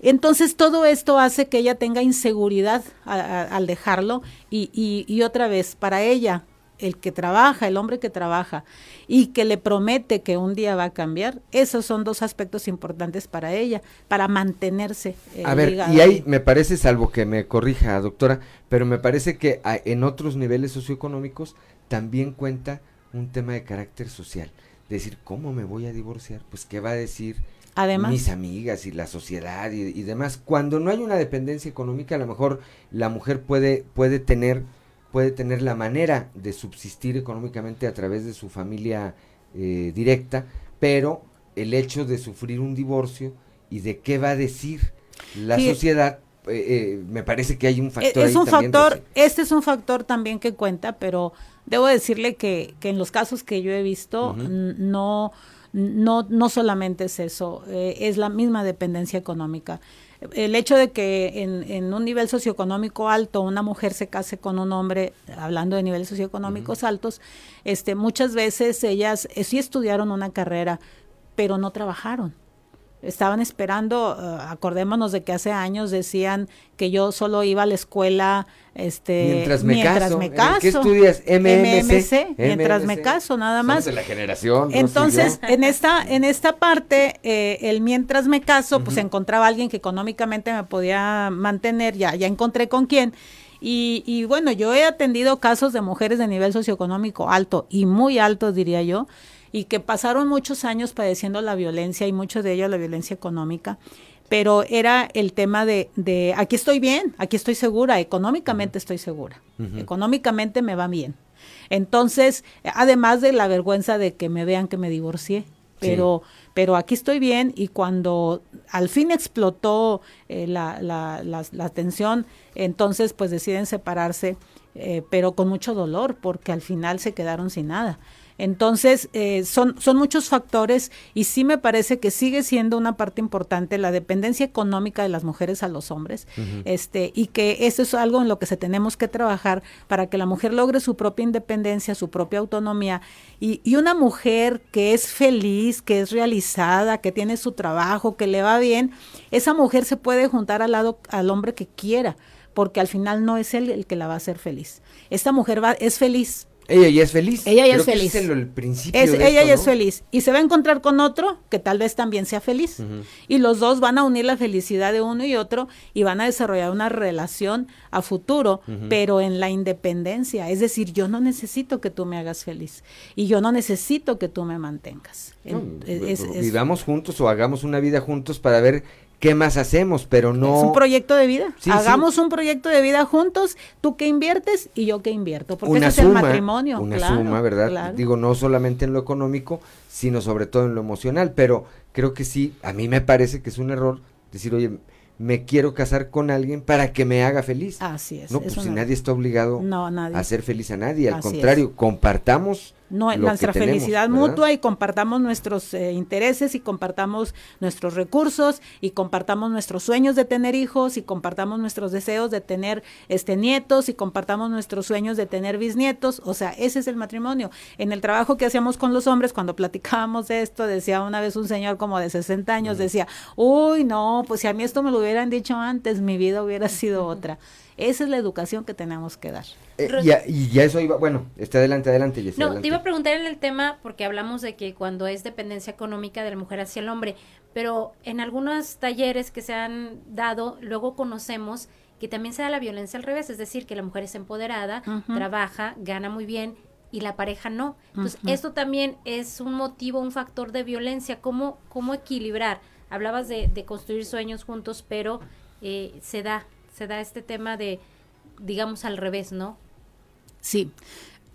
Entonces todo esto hace que ella tenga inseguridad a, a, al dejarlo y, y, y otra vez, para ella el que trabaja, el hombre que trabaja y que le promete que un día va a cambiar, esos son dos aspectos importantes para ella, para mantenerse. Eh, a ver, y ahí me parece, salvo que me corrija, doctora, pero me parece que en otros niveles socioeconómicos también cuenta un tema de carácter social. Decir, ¿cómo me voy a divorciar? Pues, ¿qué va a decir? Además, mis amigas y la sociedad y, y demás. Cuando no hay una dependencia económica, a lo mejor la mujer puede, puede tener puede tener la manera de subsistir económicamente a través de su familia eh, directa, pero el hecho de sufrir un divorcio y de qué va a decir la sí. sociedad, eh, eh, me parece que hay un factor. Es un factor, este es un factor también que cuenta, pero debo decirle que, que en los casos que yo he visto, uh -huh. no, no, no solamente es eso, eh, es la misma dependencia económica el hecho de que en, en, un nivel socioeconómico alto una mujer se case con un hombre, hablando de niveles socioeconómicos uh -huh. altos, este, muchas veces ellas eh, sí estudiaron una carrera, pero no trabajaron. Estaban esperando, uh, acordémonos de que hace años decían que yo solo iba a la escuela este mientras me mientras caso, me caso. ¿qué estudias? MMC, MMC, mientras me caso, nada más. de la generación. Entonces, en esta en esta parte eh, el mientras me caso, uh -huh. pues encontraba a alguien que económicamente me podía mantener, ya ya encontré con quién. Y, y bueno, yo he atendido casos de mujeres de nivel socioeconómico alto y muy alto, diría yo, y que pasaron muchos años padeciendo la violencia y mucho de ello la violencia económica pero era el tema de, de, aquí estoy bien, aquí estoy segura, económicamente estoy segura, uh -huh. económicamente me va bien. Entonces, además de la vergüenza de que me vean que me divorcié, pero, pero aquí estoy bien y cuando al fin explotó eh, la, la, la, la tensión, entonces pues deciden separarse, eh, pero con mucho dolor porque al final se quedaron sin nada. Entonces, eh, son, son muchos factores y sí me parece que sigue siendo una parte importante la dependencia económica de las mujeres a los hombres, este, y que eso es algo en lo que se tenemos que trabajar para que la mujer logre su propia independencia, su propia autonomía, y, y una mujer que es feliz, que es realizada, que tiene su trabajo, que le va bien, esa mujer se puede juntar al lado al hombre que quiera porque al final no es él el que la va a hacer feliz. Esta mujer va, es feliz, ella ya es feliz. Ella ya es feliz. Es el, el principio es, de ella esto, ya es feliz. Y se va a encontrar con otro que tal vez también sea feliz. Y los dos van a unir la felicidad de uno y otro y van a desarrollar una relación a futuro, pero en la independencia. Es decir, yo no necesito que tú me hagas feliz. Y yo no necesito que tú me mantengas. No, es- vivamos juntos o hagamos una vida juntos para ver qué más hacemos, pero no... Es un proyecto de vida. Sí, sí. Hagamos un proyecto de vida juntos, tú que inviertes y yo que invierto, porque una ese suma, es el matrimonio. Una claro, suma, ¿verdad? claro. Digo, no solamente en lo económico, sino sobre todo en lo emocional, pero creo que sí, a mí me parece que es un error decir, oye, me quiero casar con alguien para que me haga feliz. Así es. no, es pues si nadie está obligado No, nadie. a hacer feliz a nadie, al Así es. contrario, compartamos no, nuestra tenemos, felicidad ¿verdad? mutua y compartamos nuestros eh, intereses y compartamos nuestros recursos y compartamos nuestros sueños de tener hijos y compartamos nuestros deseos de tener este nietos y compartamos nuestros sueños de tener bisnietos, o sea, ese es el matrimonio. En el trabajo que hacíamos con los hombres cuando platicábamos de esto, decía una vez un señor como de 60 años decía, "Uy, no, pues si a mí esto me lo hubieran dicho antes, mi vida hubiera sido otra." Esa es la educación que tenemos que dar. Eh, ya- y ya eso iba, bueno, está adelante, adelante, Jessy, No, adelante. te iba a preguntar en el tema porque hablamos de que cuando es dependencia económica de la mujer hacia el hombre, pero en algunos talleres que se han dado, luego conocemos que también se da la violencia al revés, es decir, que la mujer es empoderada, trabaja, gana muy bien y la pareja no. Entonces, esto también es un motivo, un factor de violencia. ¿Cómo, cómo equilibrar? Hablabas de, de construir sueños juntos, pero eh, se da, se da este tema de, digamos, al revés, ¿no? Sí,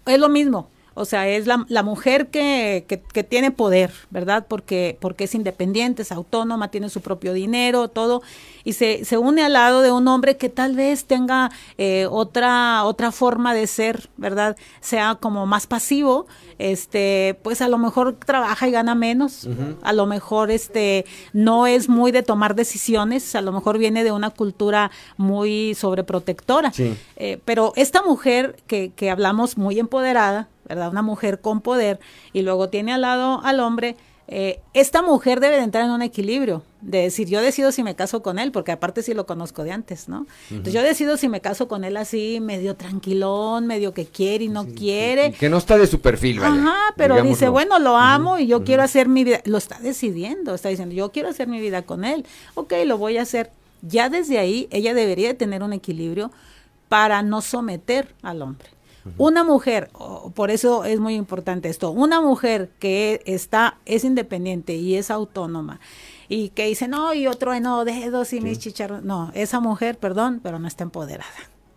es lo mismo. O sea, es la, la mujer que, que, que tiene poder, ¿verdad? Porque, porque es independiente, es autónoma, tiene su propio dinero, todo, y se, se une al lado de un hombre que tal vez tenga eh, otra, otra forma de ser, ¿verdad? Sea como más pasivo, este, pues a lo mejor trabaja y gana menos, a lo mejor este, no es muy de tomar decisiones, a lo mejor viene de una cultura muy sobreprotectora. Sí. Eh, pero esta mujer que, que hablamos muy empoderada, ¿verdad? Una mujer con poder y luego tiene al lado al hombre, eh, esta mujer debe de entrar en un equilibrio, de decir, yo decido si me caso con él, porque aparte sí lo conozco de antes, ¿no? Entonces yo decido si me caso con él así, medio tranquilón, medio que quiere y no quiere. Que no está de su perfil, vaya, Ajá, pero dice, bueno, lo amo y yo quiero hacer mi vida. Lo está decidiendo, está diciendo, yo quiero hacer mi vida con él. Ok, lo voy a hacer. Ya desde ahí, ella debería de tener un equilibrio para no someter al hombre. Una mujer, oh, por eso es muy importante esto, una mujer que está, es independiente y es autónoma y que dice, no, y otro no dedos y mis chicharros, no, esa mujer, perdón, pero no está empoderada.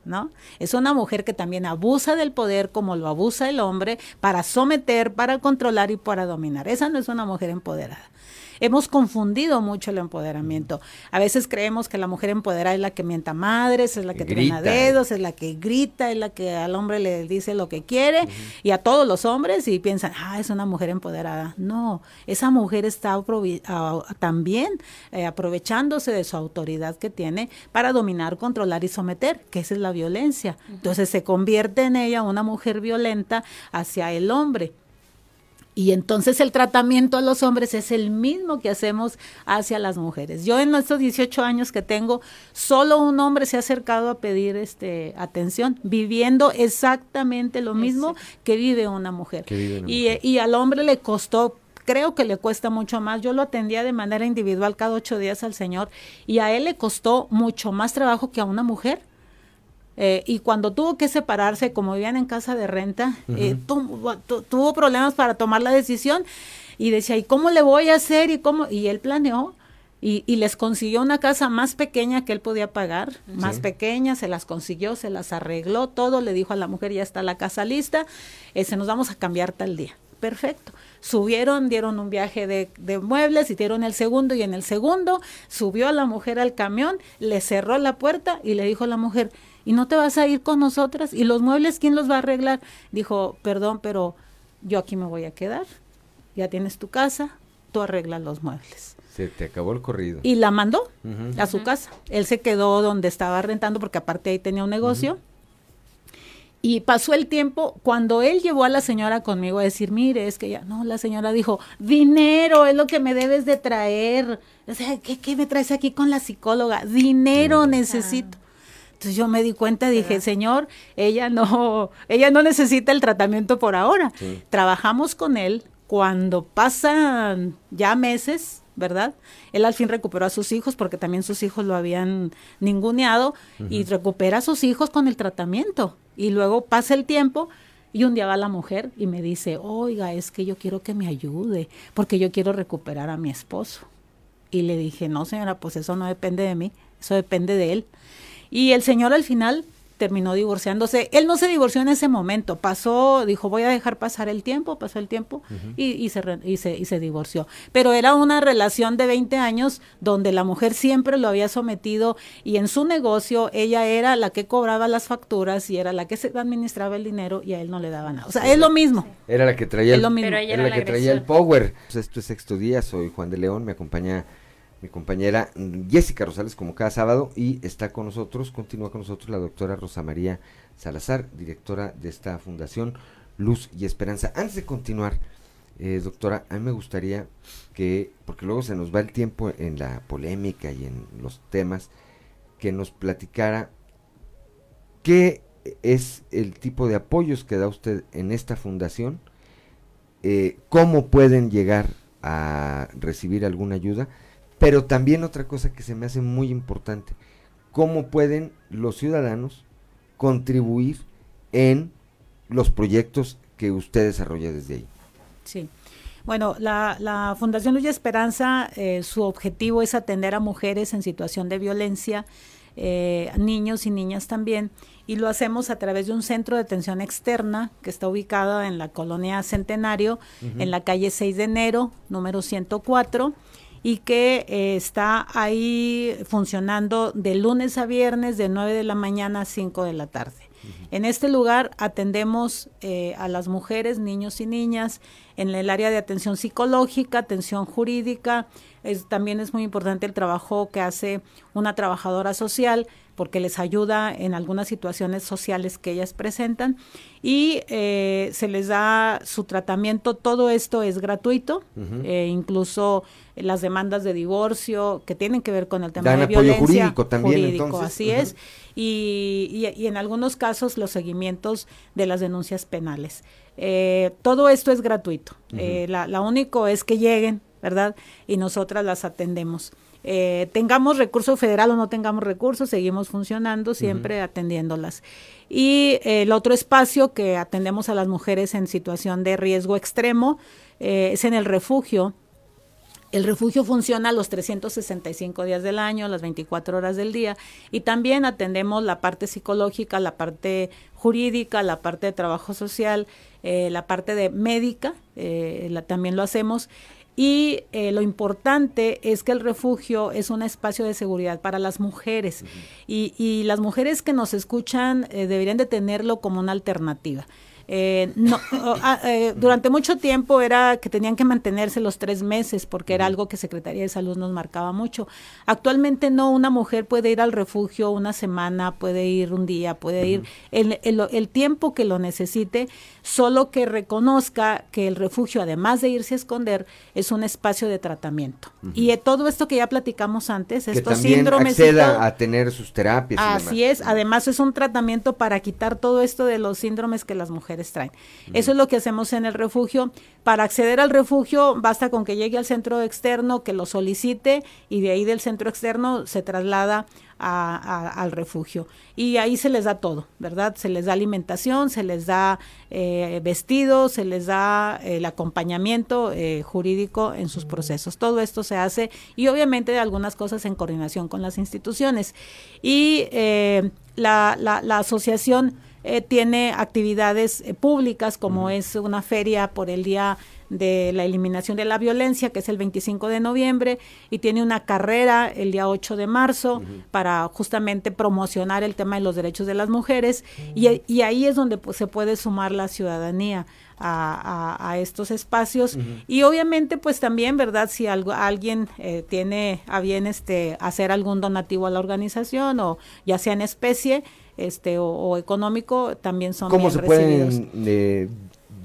¿No? Es una mujer que también abusa del poder como lo abusa el hombre para someter, para controlar y para dominar. Esa no es una mujer empoderada. Hemos confundido mucho el empoderamiento. A veces creemos que la mujer empoderada es la que mienta madres, es la que, grita. dedos, es la que grita, es la que al hombre le dice lo que quiere y a todos los hombres y piensan, ah, es una mujer empoderada. No, esa mujer está también eh, aprovechándose de su autoridad que tiene para dominar, controlar y someter, que esa es la violencia. Entonces se convierte en ella una mujer violenta hacia el hombre. Y entonces el tratamiento a los hombres es el mismo que hacemos hacia las mujeres. Yo en estos 18 años que tengo, solo un hombre se ha acercado a pedir este atención, viviendo exactamente lo mismo que vive una mujer. Que vive una y, mujer. y al hombre le costó creo que le cuesta mucho más. Yo lo atendía de manera individual cada ocho días al Señor y a él le costó mucho más trabajo que a una mujer. Eh, y cuando tuvo que separarse, como vivían en casa de renta, eh, tu- tu- tuvo problemas para tomar la decisión y decía, ¿y cómo le voy a hacer? Y cómo y él planeó y, y les consiguió una casa más pequeña que él podía pagar, más pequeña, se las consiguió, se las arregló todo, le dijo a la mujer, ya está la casa lista, eh, se nos vamos a cambiar tal día. perfecto. Subieron, dieron un viaje de, de muebles, hicieron el segundo y en el segundo subió a la mujer al camión, le cerró la puerta y le dijo a la mujer, ¿y no te vas a ir con nosotras? ¿Y los muebles quién los va a arreglar? Dijo, perdón, pero yo aquí me voy a quedar. Ya tienes tu casa, tú arreglas los muebles. Se te acabó el corrido. Y la mandó a su casa. Él se quedó donde estaba rentando porque aparte ahí tenía un negocio. Y pasó el tiempo cuando él llevó a la señora conmigo a decir, mire, es que ya, no, la señora dijo, dinero es lo que me debes de traer. O sea, ¿qué, qué me traes aquí con la psicóloga? Dinero necesito. Entonces yo me di cuenta, dije, señor, ella no, ella no necesita el tratamiento por ahora. Trabajamos con él cuando pasan ya meses, ¿verdad? Él al fin recuperó a sus hijos porque también sus hijos lo habían ninguneado y recupera a sus hijos con el tratamiento. Y luego pasa el tiempo y un día va la mujer y me dice, oiga, es que yo quiero que me ayude porque yo quiero recuperar a mi esposo. Y le dije, no señora, pues eso no depende de mí, eso depende de él. Y el señor al final terminó divorciándose. Él no se divorció en ese momento, pasó, dijo, voy a dejar pasar el tiempo, pasó el tiempo y, y, se, y, se, y se divorció. Pero era una relación de 20 años donde la mujer siempre lo había sometido y en su negocio ella era la que cobraba las facturas y era la que se administraba el dinero y a él no le daba nada. O sea, es lo mismo. Era la que traía, el, lo mismo. Era la, la que traía el power. Pues esto es sexto día, soy Juan de León, me acompaña mi compañera Jessica Rosales como cada sábado y está con nosotros, continúa con nosotros la doctora Rosa María Salazar, directora de esta fundación Luz y Esperanza. Antes de continuar, eh, doctora, a mí me gustaría que, porque luego se nos va el tiempo en la polémica y en los temas, que nos platicara qué es el tipo de apoyos que da usted en esta fundación, eh, cómo pueden llegar a recibir alguna ayuda pero también otra cosa que se me hace muy importante, cómo pueden los ciudadanos contribuir en los proyectos que usted desarrolla desde ahí. Sí. Bueno, la, la Fundación Luz y Esperanza, eh, su objetivo es atender a mujeres en situación de violencia, eh, niños y niñas también, y lo hacemos a través de un centro de atención externa que está ubicado en la colonia Centenario, en la calle 6 de enero, número 104 y que eh, está ahí funcionando de lunes a viernes de 9 de la mañana a 5 de la tarde. En este lugar atendemos eh, a las mujeres, niños y niñas en el área de atención psicológica, atención jurídica. también es muy importante el trabajo que hace una trabajadora social porque les ayuda en algunas situaciones sociales que ellas presentan y eh, se les da su tratamiento. Todo esto es gratuito, incluso las demandas de divorcio que tienen que ver con el tema de violencia jurídico también. entonces. así es. Y, y, en algunos casos los seguimientos de las denuncias penales. Eh, todo esto es gratuito. la, la único es que lleguen, ¿verdad? Y nosotras las atendemos. Eh, tengamos recurso federal o no tengamos recursos, seguimos funcionando, siempre atendiéndolas. Y eh, el otro espacio que atendemos a las mujeres en situación de riesgo extremo eh, es en el refugio. El refugio funciona los 365 días del año, las 24 horas del día, y también atendemos la parte psicológica, la parte jurídica, la parte de trabajo social, la parte de médica, también lo hacemos, y eh, lo importante es que el refugio es un espacio de seguridad para las mujeres y, y, las mujeres que nos escuchan eh, deberían de tenerlo como una alternativa. Eh, no, ah, eh, durante mucho tiempo era que tenían que mantenerse los tres meses porque era algo que Secretaría de Salud nos marcaba mucho. Actualmente no, una mujer puede ir al refugio una semana, puede ir un día, puede ir el, el, tiempo que lo necesite, solo que reconozca que el refugio, además de irse a esconder, es un espacio de tratamiento. Y todo esto que ya platicamos antes, que estos también síndromes. acceda a tener sus terapias. Así es, además es un tratamiento para quitar todo esto de los síndromes que las mujeres traen. Eso es lo que hacemos en el refugio. Para acceder al refugio basta con que llegue al centro externo, que lo solicite y de ahí del centro externo se traslada al refugio. Y ahí se les da todo, ¿verdad? Se les da alimentación, se les da eh, vestidos, se les da el acompañamiento eh, jurídico en sus procesos. Todo esto se hace y obviamente algunas cosas en coordinación con las instituciones. Y eh, la, la, la asociación eh, tiene actividades eh, públicas como es una feria por el día de la eliminación de la violencia, que es el 25 de noviembre, y tiene una carrera el día 8 de marzo para justamente promocionar el tema de los derechos de las mujeres, y, y, ahí es donde pues, se puede sumar la ciudadanía. A, estos espacios. Y obviamente pues también verdad si algo, alguien eh, tiene a bien este hacer algún donativo a la organización o ya sea en especie este o, económico también son ¿Cómo se pueden eh,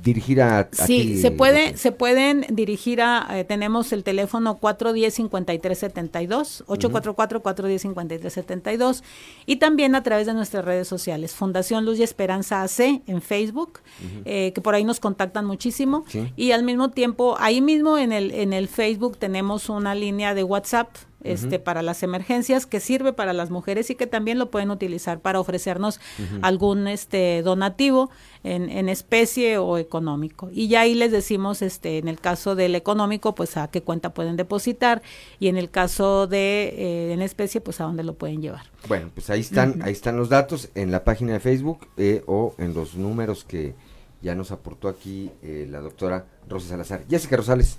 dirigir a, sí se puede se pueden dirigir a eh, tenemos el teléfono 410 5372 844 410 5372 y también a través de nuestras redes sociales Fundación Luz y Esperanza AC en Facebook eh, que por ahí nos contactan muchísimo y al mismo tiempo ahí mismo en el en el Facebook tenemos una línea de WhatsApp este, para las emergencias, que sirve para las mujeres y que también lo pueden utilizar para ofrecernos algún este, donativo en, en, especie o económico. Y ya ahí les decimos, este, en el caso del económico, pues a qué cuenta pueden depositar y en el caso de eh, en especie, pues a dónde lo pueden llevar. Bueno, pues ahí están, ahí están los datos en la página de Facebook eh, o en los números que ya nos aportó aquí eh, la doctora Rosa Salazar. Jessica Rosales.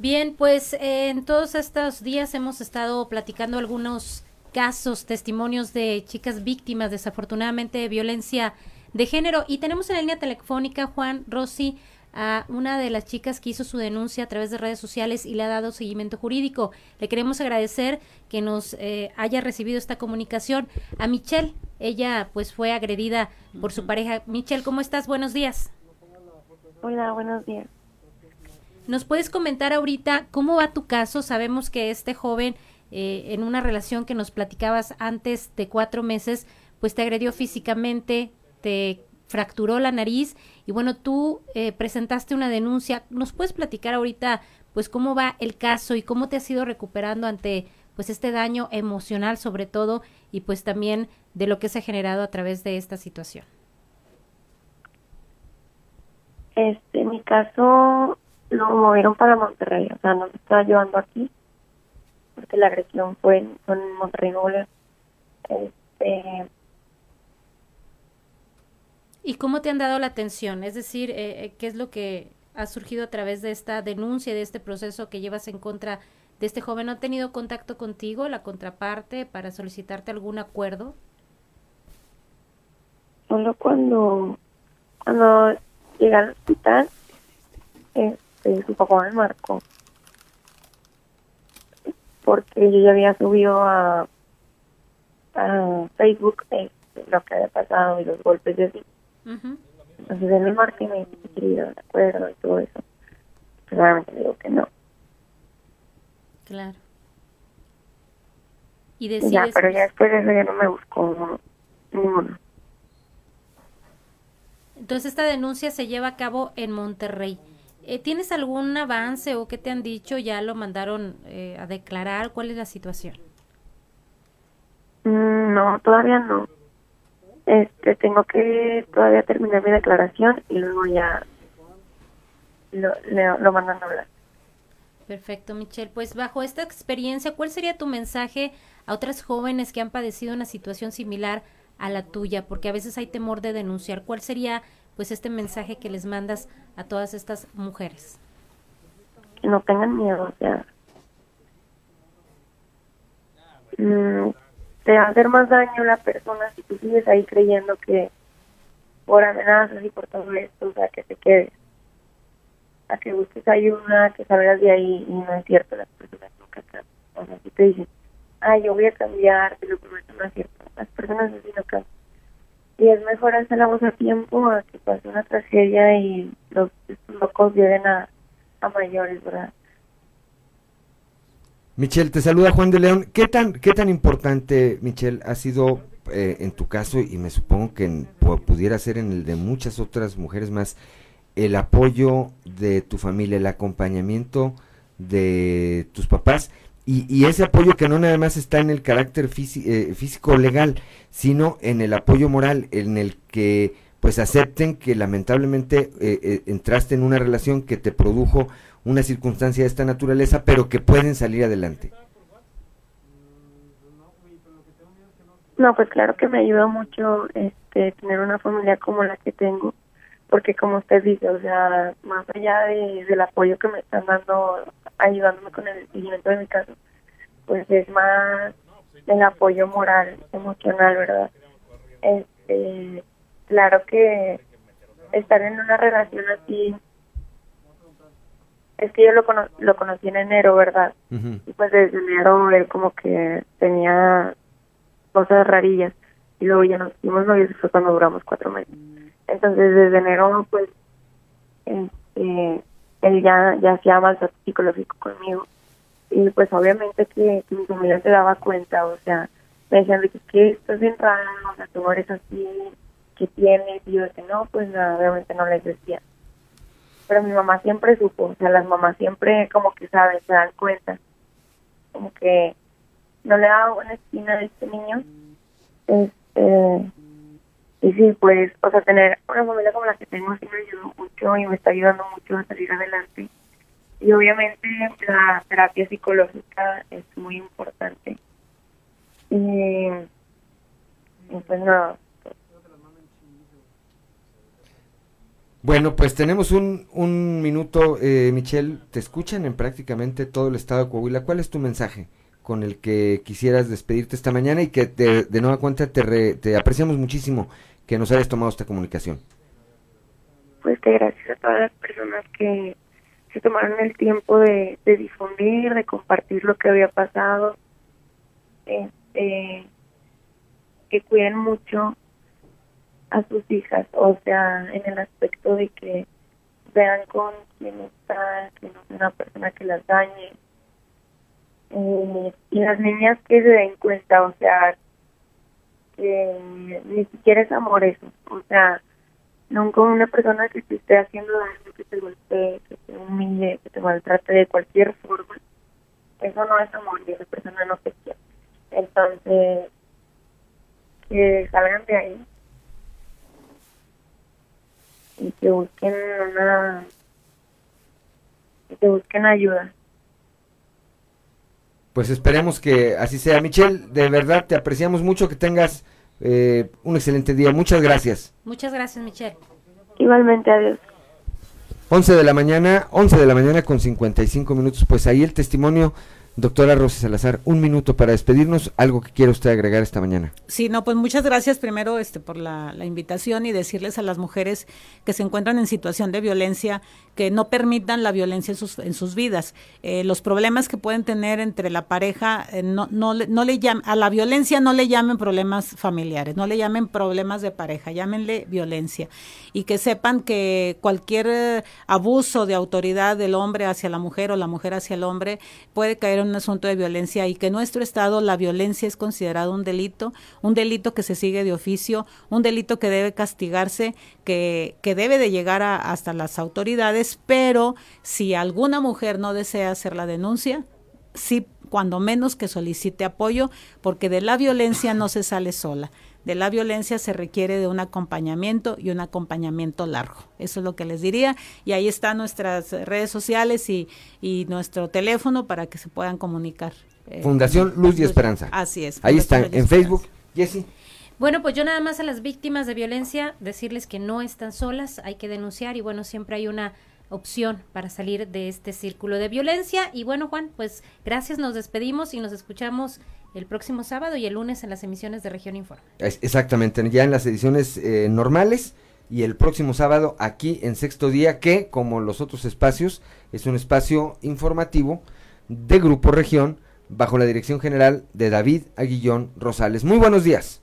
Bien, pues en todos estos días hemos estado platicando algunos casos, testimonios de chicas víctimas desafortunadamente de violencia de género y tenemos en la línea telefónica Juan Rossi a una de las chicas que hizo su denuncia a través de redes sociales y le ha dado seguimiento jurídico. Le queremos agradecer que nos eh, haya recibido esta comunicación. A Michelle, ella pues fue agredida por su pareja. Michelle, ¿cómo estás? Buenos días. Hola, buenos días. ¿Nos puedes comentar ahorita cómo va tu caso? Sabemos que este joven, eh, en una relación que nos platicabas antes de cuatro meses, pues te agredió físicamente, te fracturó la nariz y bueno, tú eh, presentaste una denuncia. ¿Nos puedes platicar ahorita, pues cómo va el caso y cómo te has ido recuperando ante pues este daño emocional sobre todo y pues también de lo que se ha generado a través de esta situación? Este, mi caso lo movieron para Monterrey, o sea, no se estaba llevando aquí, porque la agresión fue en, Monterrey, Este, ¿Y cómo te han dado la atención? Es decir, eh, eh, ¿qué es lo que ha surgido a través de esta denuncia, de este proceso que llevas en contra de este joven? ¿No ha tenido contacto contigo, la contraparte, para solicitarte algún acuerdo? Solo cuando, cuando llega al hospital, eh, este, su papá me marcó porque yo ya había subido a, a Facebook este, lo que había pasado y los golpes de así. Entonces él me marca y me dice que de acuerdo y todo eso. Claramente digo que no. Claro. Y decides... Ya, pero ya después de eso ya no me buscó ninguno. Entonces esta denuncia se lleva a cabo en Monterrey. Eh, ¿Tienes algún avance o qué te han dicho? ¿Ya lo mandaron eh, a declarar? ¿Cuál es la situación? Mm, no, todavía no. Este, tengo que todavía terminar mi declaración y luego ya lo, lo mandan a hablar. Perfecto, Michelle. Pues bajo esta experiencia, ¿cuál sería tu mensaje a otras jóvenes que han padecido una situación similar a la tuya? Porque a veces hay temor de denunciar. ¿Cuál sería pues este mensaje que les mandas a todas estas mujeres? Que no tengan miedo, o sea, mm, te va a hacer más daño la persona si tú sigues ahí creyendo que por amenazas y por todo esto, o sea, que te quedes, a que busques ayuda, que salgas de ahí y no es cierto, las personas nunca cambian. O sea, si te dicen, ah, yo voy a cambiar, te lo no es cierto. Las personas así no cambian y es mejor hacer la voz a tiempo a que pase una tragedia y los locos lleguen a, mayores, ¿verdad? Michelle, te saluda Juan de León. ¿Qué tan, qué tan importante, Michelle, ha sido eh, en tu caso y me supongo que pudiera ser en el de muchas otras mujeres más, el apoyo de tu familia, el acompañamiento de tus papás y, ese apoyo que no nada más está en el carácter eh, físico legal, sino en el apoyo moral, en el que pues acepten que lamentablemente eh, eh, entraste en una relación que te produjo una circunstancia de esta naturaleza, pero que pueden salir adelante. No, pues claro que me ayuda mucho este tener una familia como la que tengo, porque como usted dice, o sea, más allá de, del apoyo que me están dando, ayudándome con el seguimiento de mi caso, pues es más el apoyo moral, emocional, ¿verdad? Este, claro que estar en una relación así es que yo lo, lo conocí en enero, ¿verdad? Y pues desde enero él como que tenía cosas rarillas y luego ya nos fuimos novios y fue cuando duramos cuatro meses. Entonces desde enero pues este, él ya, ya hacía maltrato psicológico conmigo y pues obviamente que, mi familia se daba cuenta, o sea, me decían de que, ¿qué? estás bien raro, o sea, tú eres así, ¿qué tienes? Y yo decía, no, pues nada, obviamente no les decía pero mi mamá siempre supo, o sea, las mamás siempre como que saben, se dan cuenta, como que no le da buena esquina a este niño. Este, y sí, pues, o sea, tener una familia como la que tengo sí me ayudó mucho y me está ayudando mucho a salir adelante. Y obviamente la terapia psicológica es muy importante. Y, y pues nada, Bueno, pues tenemos un, un minuto, eh, Michelle, te escuchan en prácticamente todo el estado de Coahuila. ¿Cuál es tu mensaje con el que quisieras despedirte esta mañana y que de nueva cuenta te, te apreciamos muchísimo que nos hayas tomado esta comunicación? Pues que gracias a todas las personas que se tomaron el tiempo de, de difundir, de compartir lo que había pasado, este, que cuiden mucho a sus hijas, o sea, en el aspecto de que vean con quién está, que no sea una persona que las dañe. Eh, y las niñas que se den cuenta, o sea, que ni siquiera es amor eso, o sea, nunca una persona que te esté haciendo daño, que te golpee, que te humille, que te maltrate de cualquier forma, eso no es amor y esa persona no te quiere. Entonces, que salgan de ahí y que busquen una que busquen ayuda. Pues esperemos que así sea. Michelle, de verdad te apreciamos mucho, que tengas eh, un excelente día. Muchas gracias. Muchas gracias, Michelle. Igualmente, adiós. 11 de la mañana, 11 de la mañana con 55 minutos. Pues ahí el testimonio Doctora Rosy Salazar, un minuto para despedirnos. ¿Algo que quiera usted agregar esta mañana? Sí, no, pues muchas gracias primero este, por la, invitación y decirles a las mujeres que se encuentran en situación de violencia que no permitan la violencia en sus, en sus vidas. Eh, los problemas que pueden tener entre la pareja, eh, no, no, no le a la violencia no le llamen problemas familiares, no le llamen problemas de pareja, llámenle violencia. Y que sepan que cualquier eh, abuso de autoridad del hombre hacia la mujer o la mujer hacia el hombre puede caer un asunto de violencia y que en nuestro estado la violencia es considerado un delito, un delito que se sigue de oficio, un delito que debe castigarse, que, que debe de llegar hasta las autoridades, pero si alguna mujer no desea hacer la denuncia, sí, cuando menos que solicite apoyo, porque de la violencia no se sale sola de la violencia se requiere de un acompañamiento y un acompañamiento largo. Eso es lo que les diría. Y ahí están nuestras redes sociales y, nuestro teléfono para que se puedan comunicar. Eh, Fundación Luz y Esperanza. Así es. Ahí están, en Facebook. Jessy. Bueno, pues yo nada más a las víctimas de violencia decirles que no están solas, hay que denunciar y bueno, siempre hay una opción para salir de este círculo de violencia. Y bueno, Juan, pues gracias, nos despedimos y nos escuchamos el próximo sábado y el lunes en las emisiones de Región Informa. Exactamente, ya en las ediciones eh, normales y el próximo sábado aquí en Sexto Día, que como los otros espacios, es un espacio informativo de Grupo Región bajo la dirección general de David Aguillón Rosales. Muy buenos días.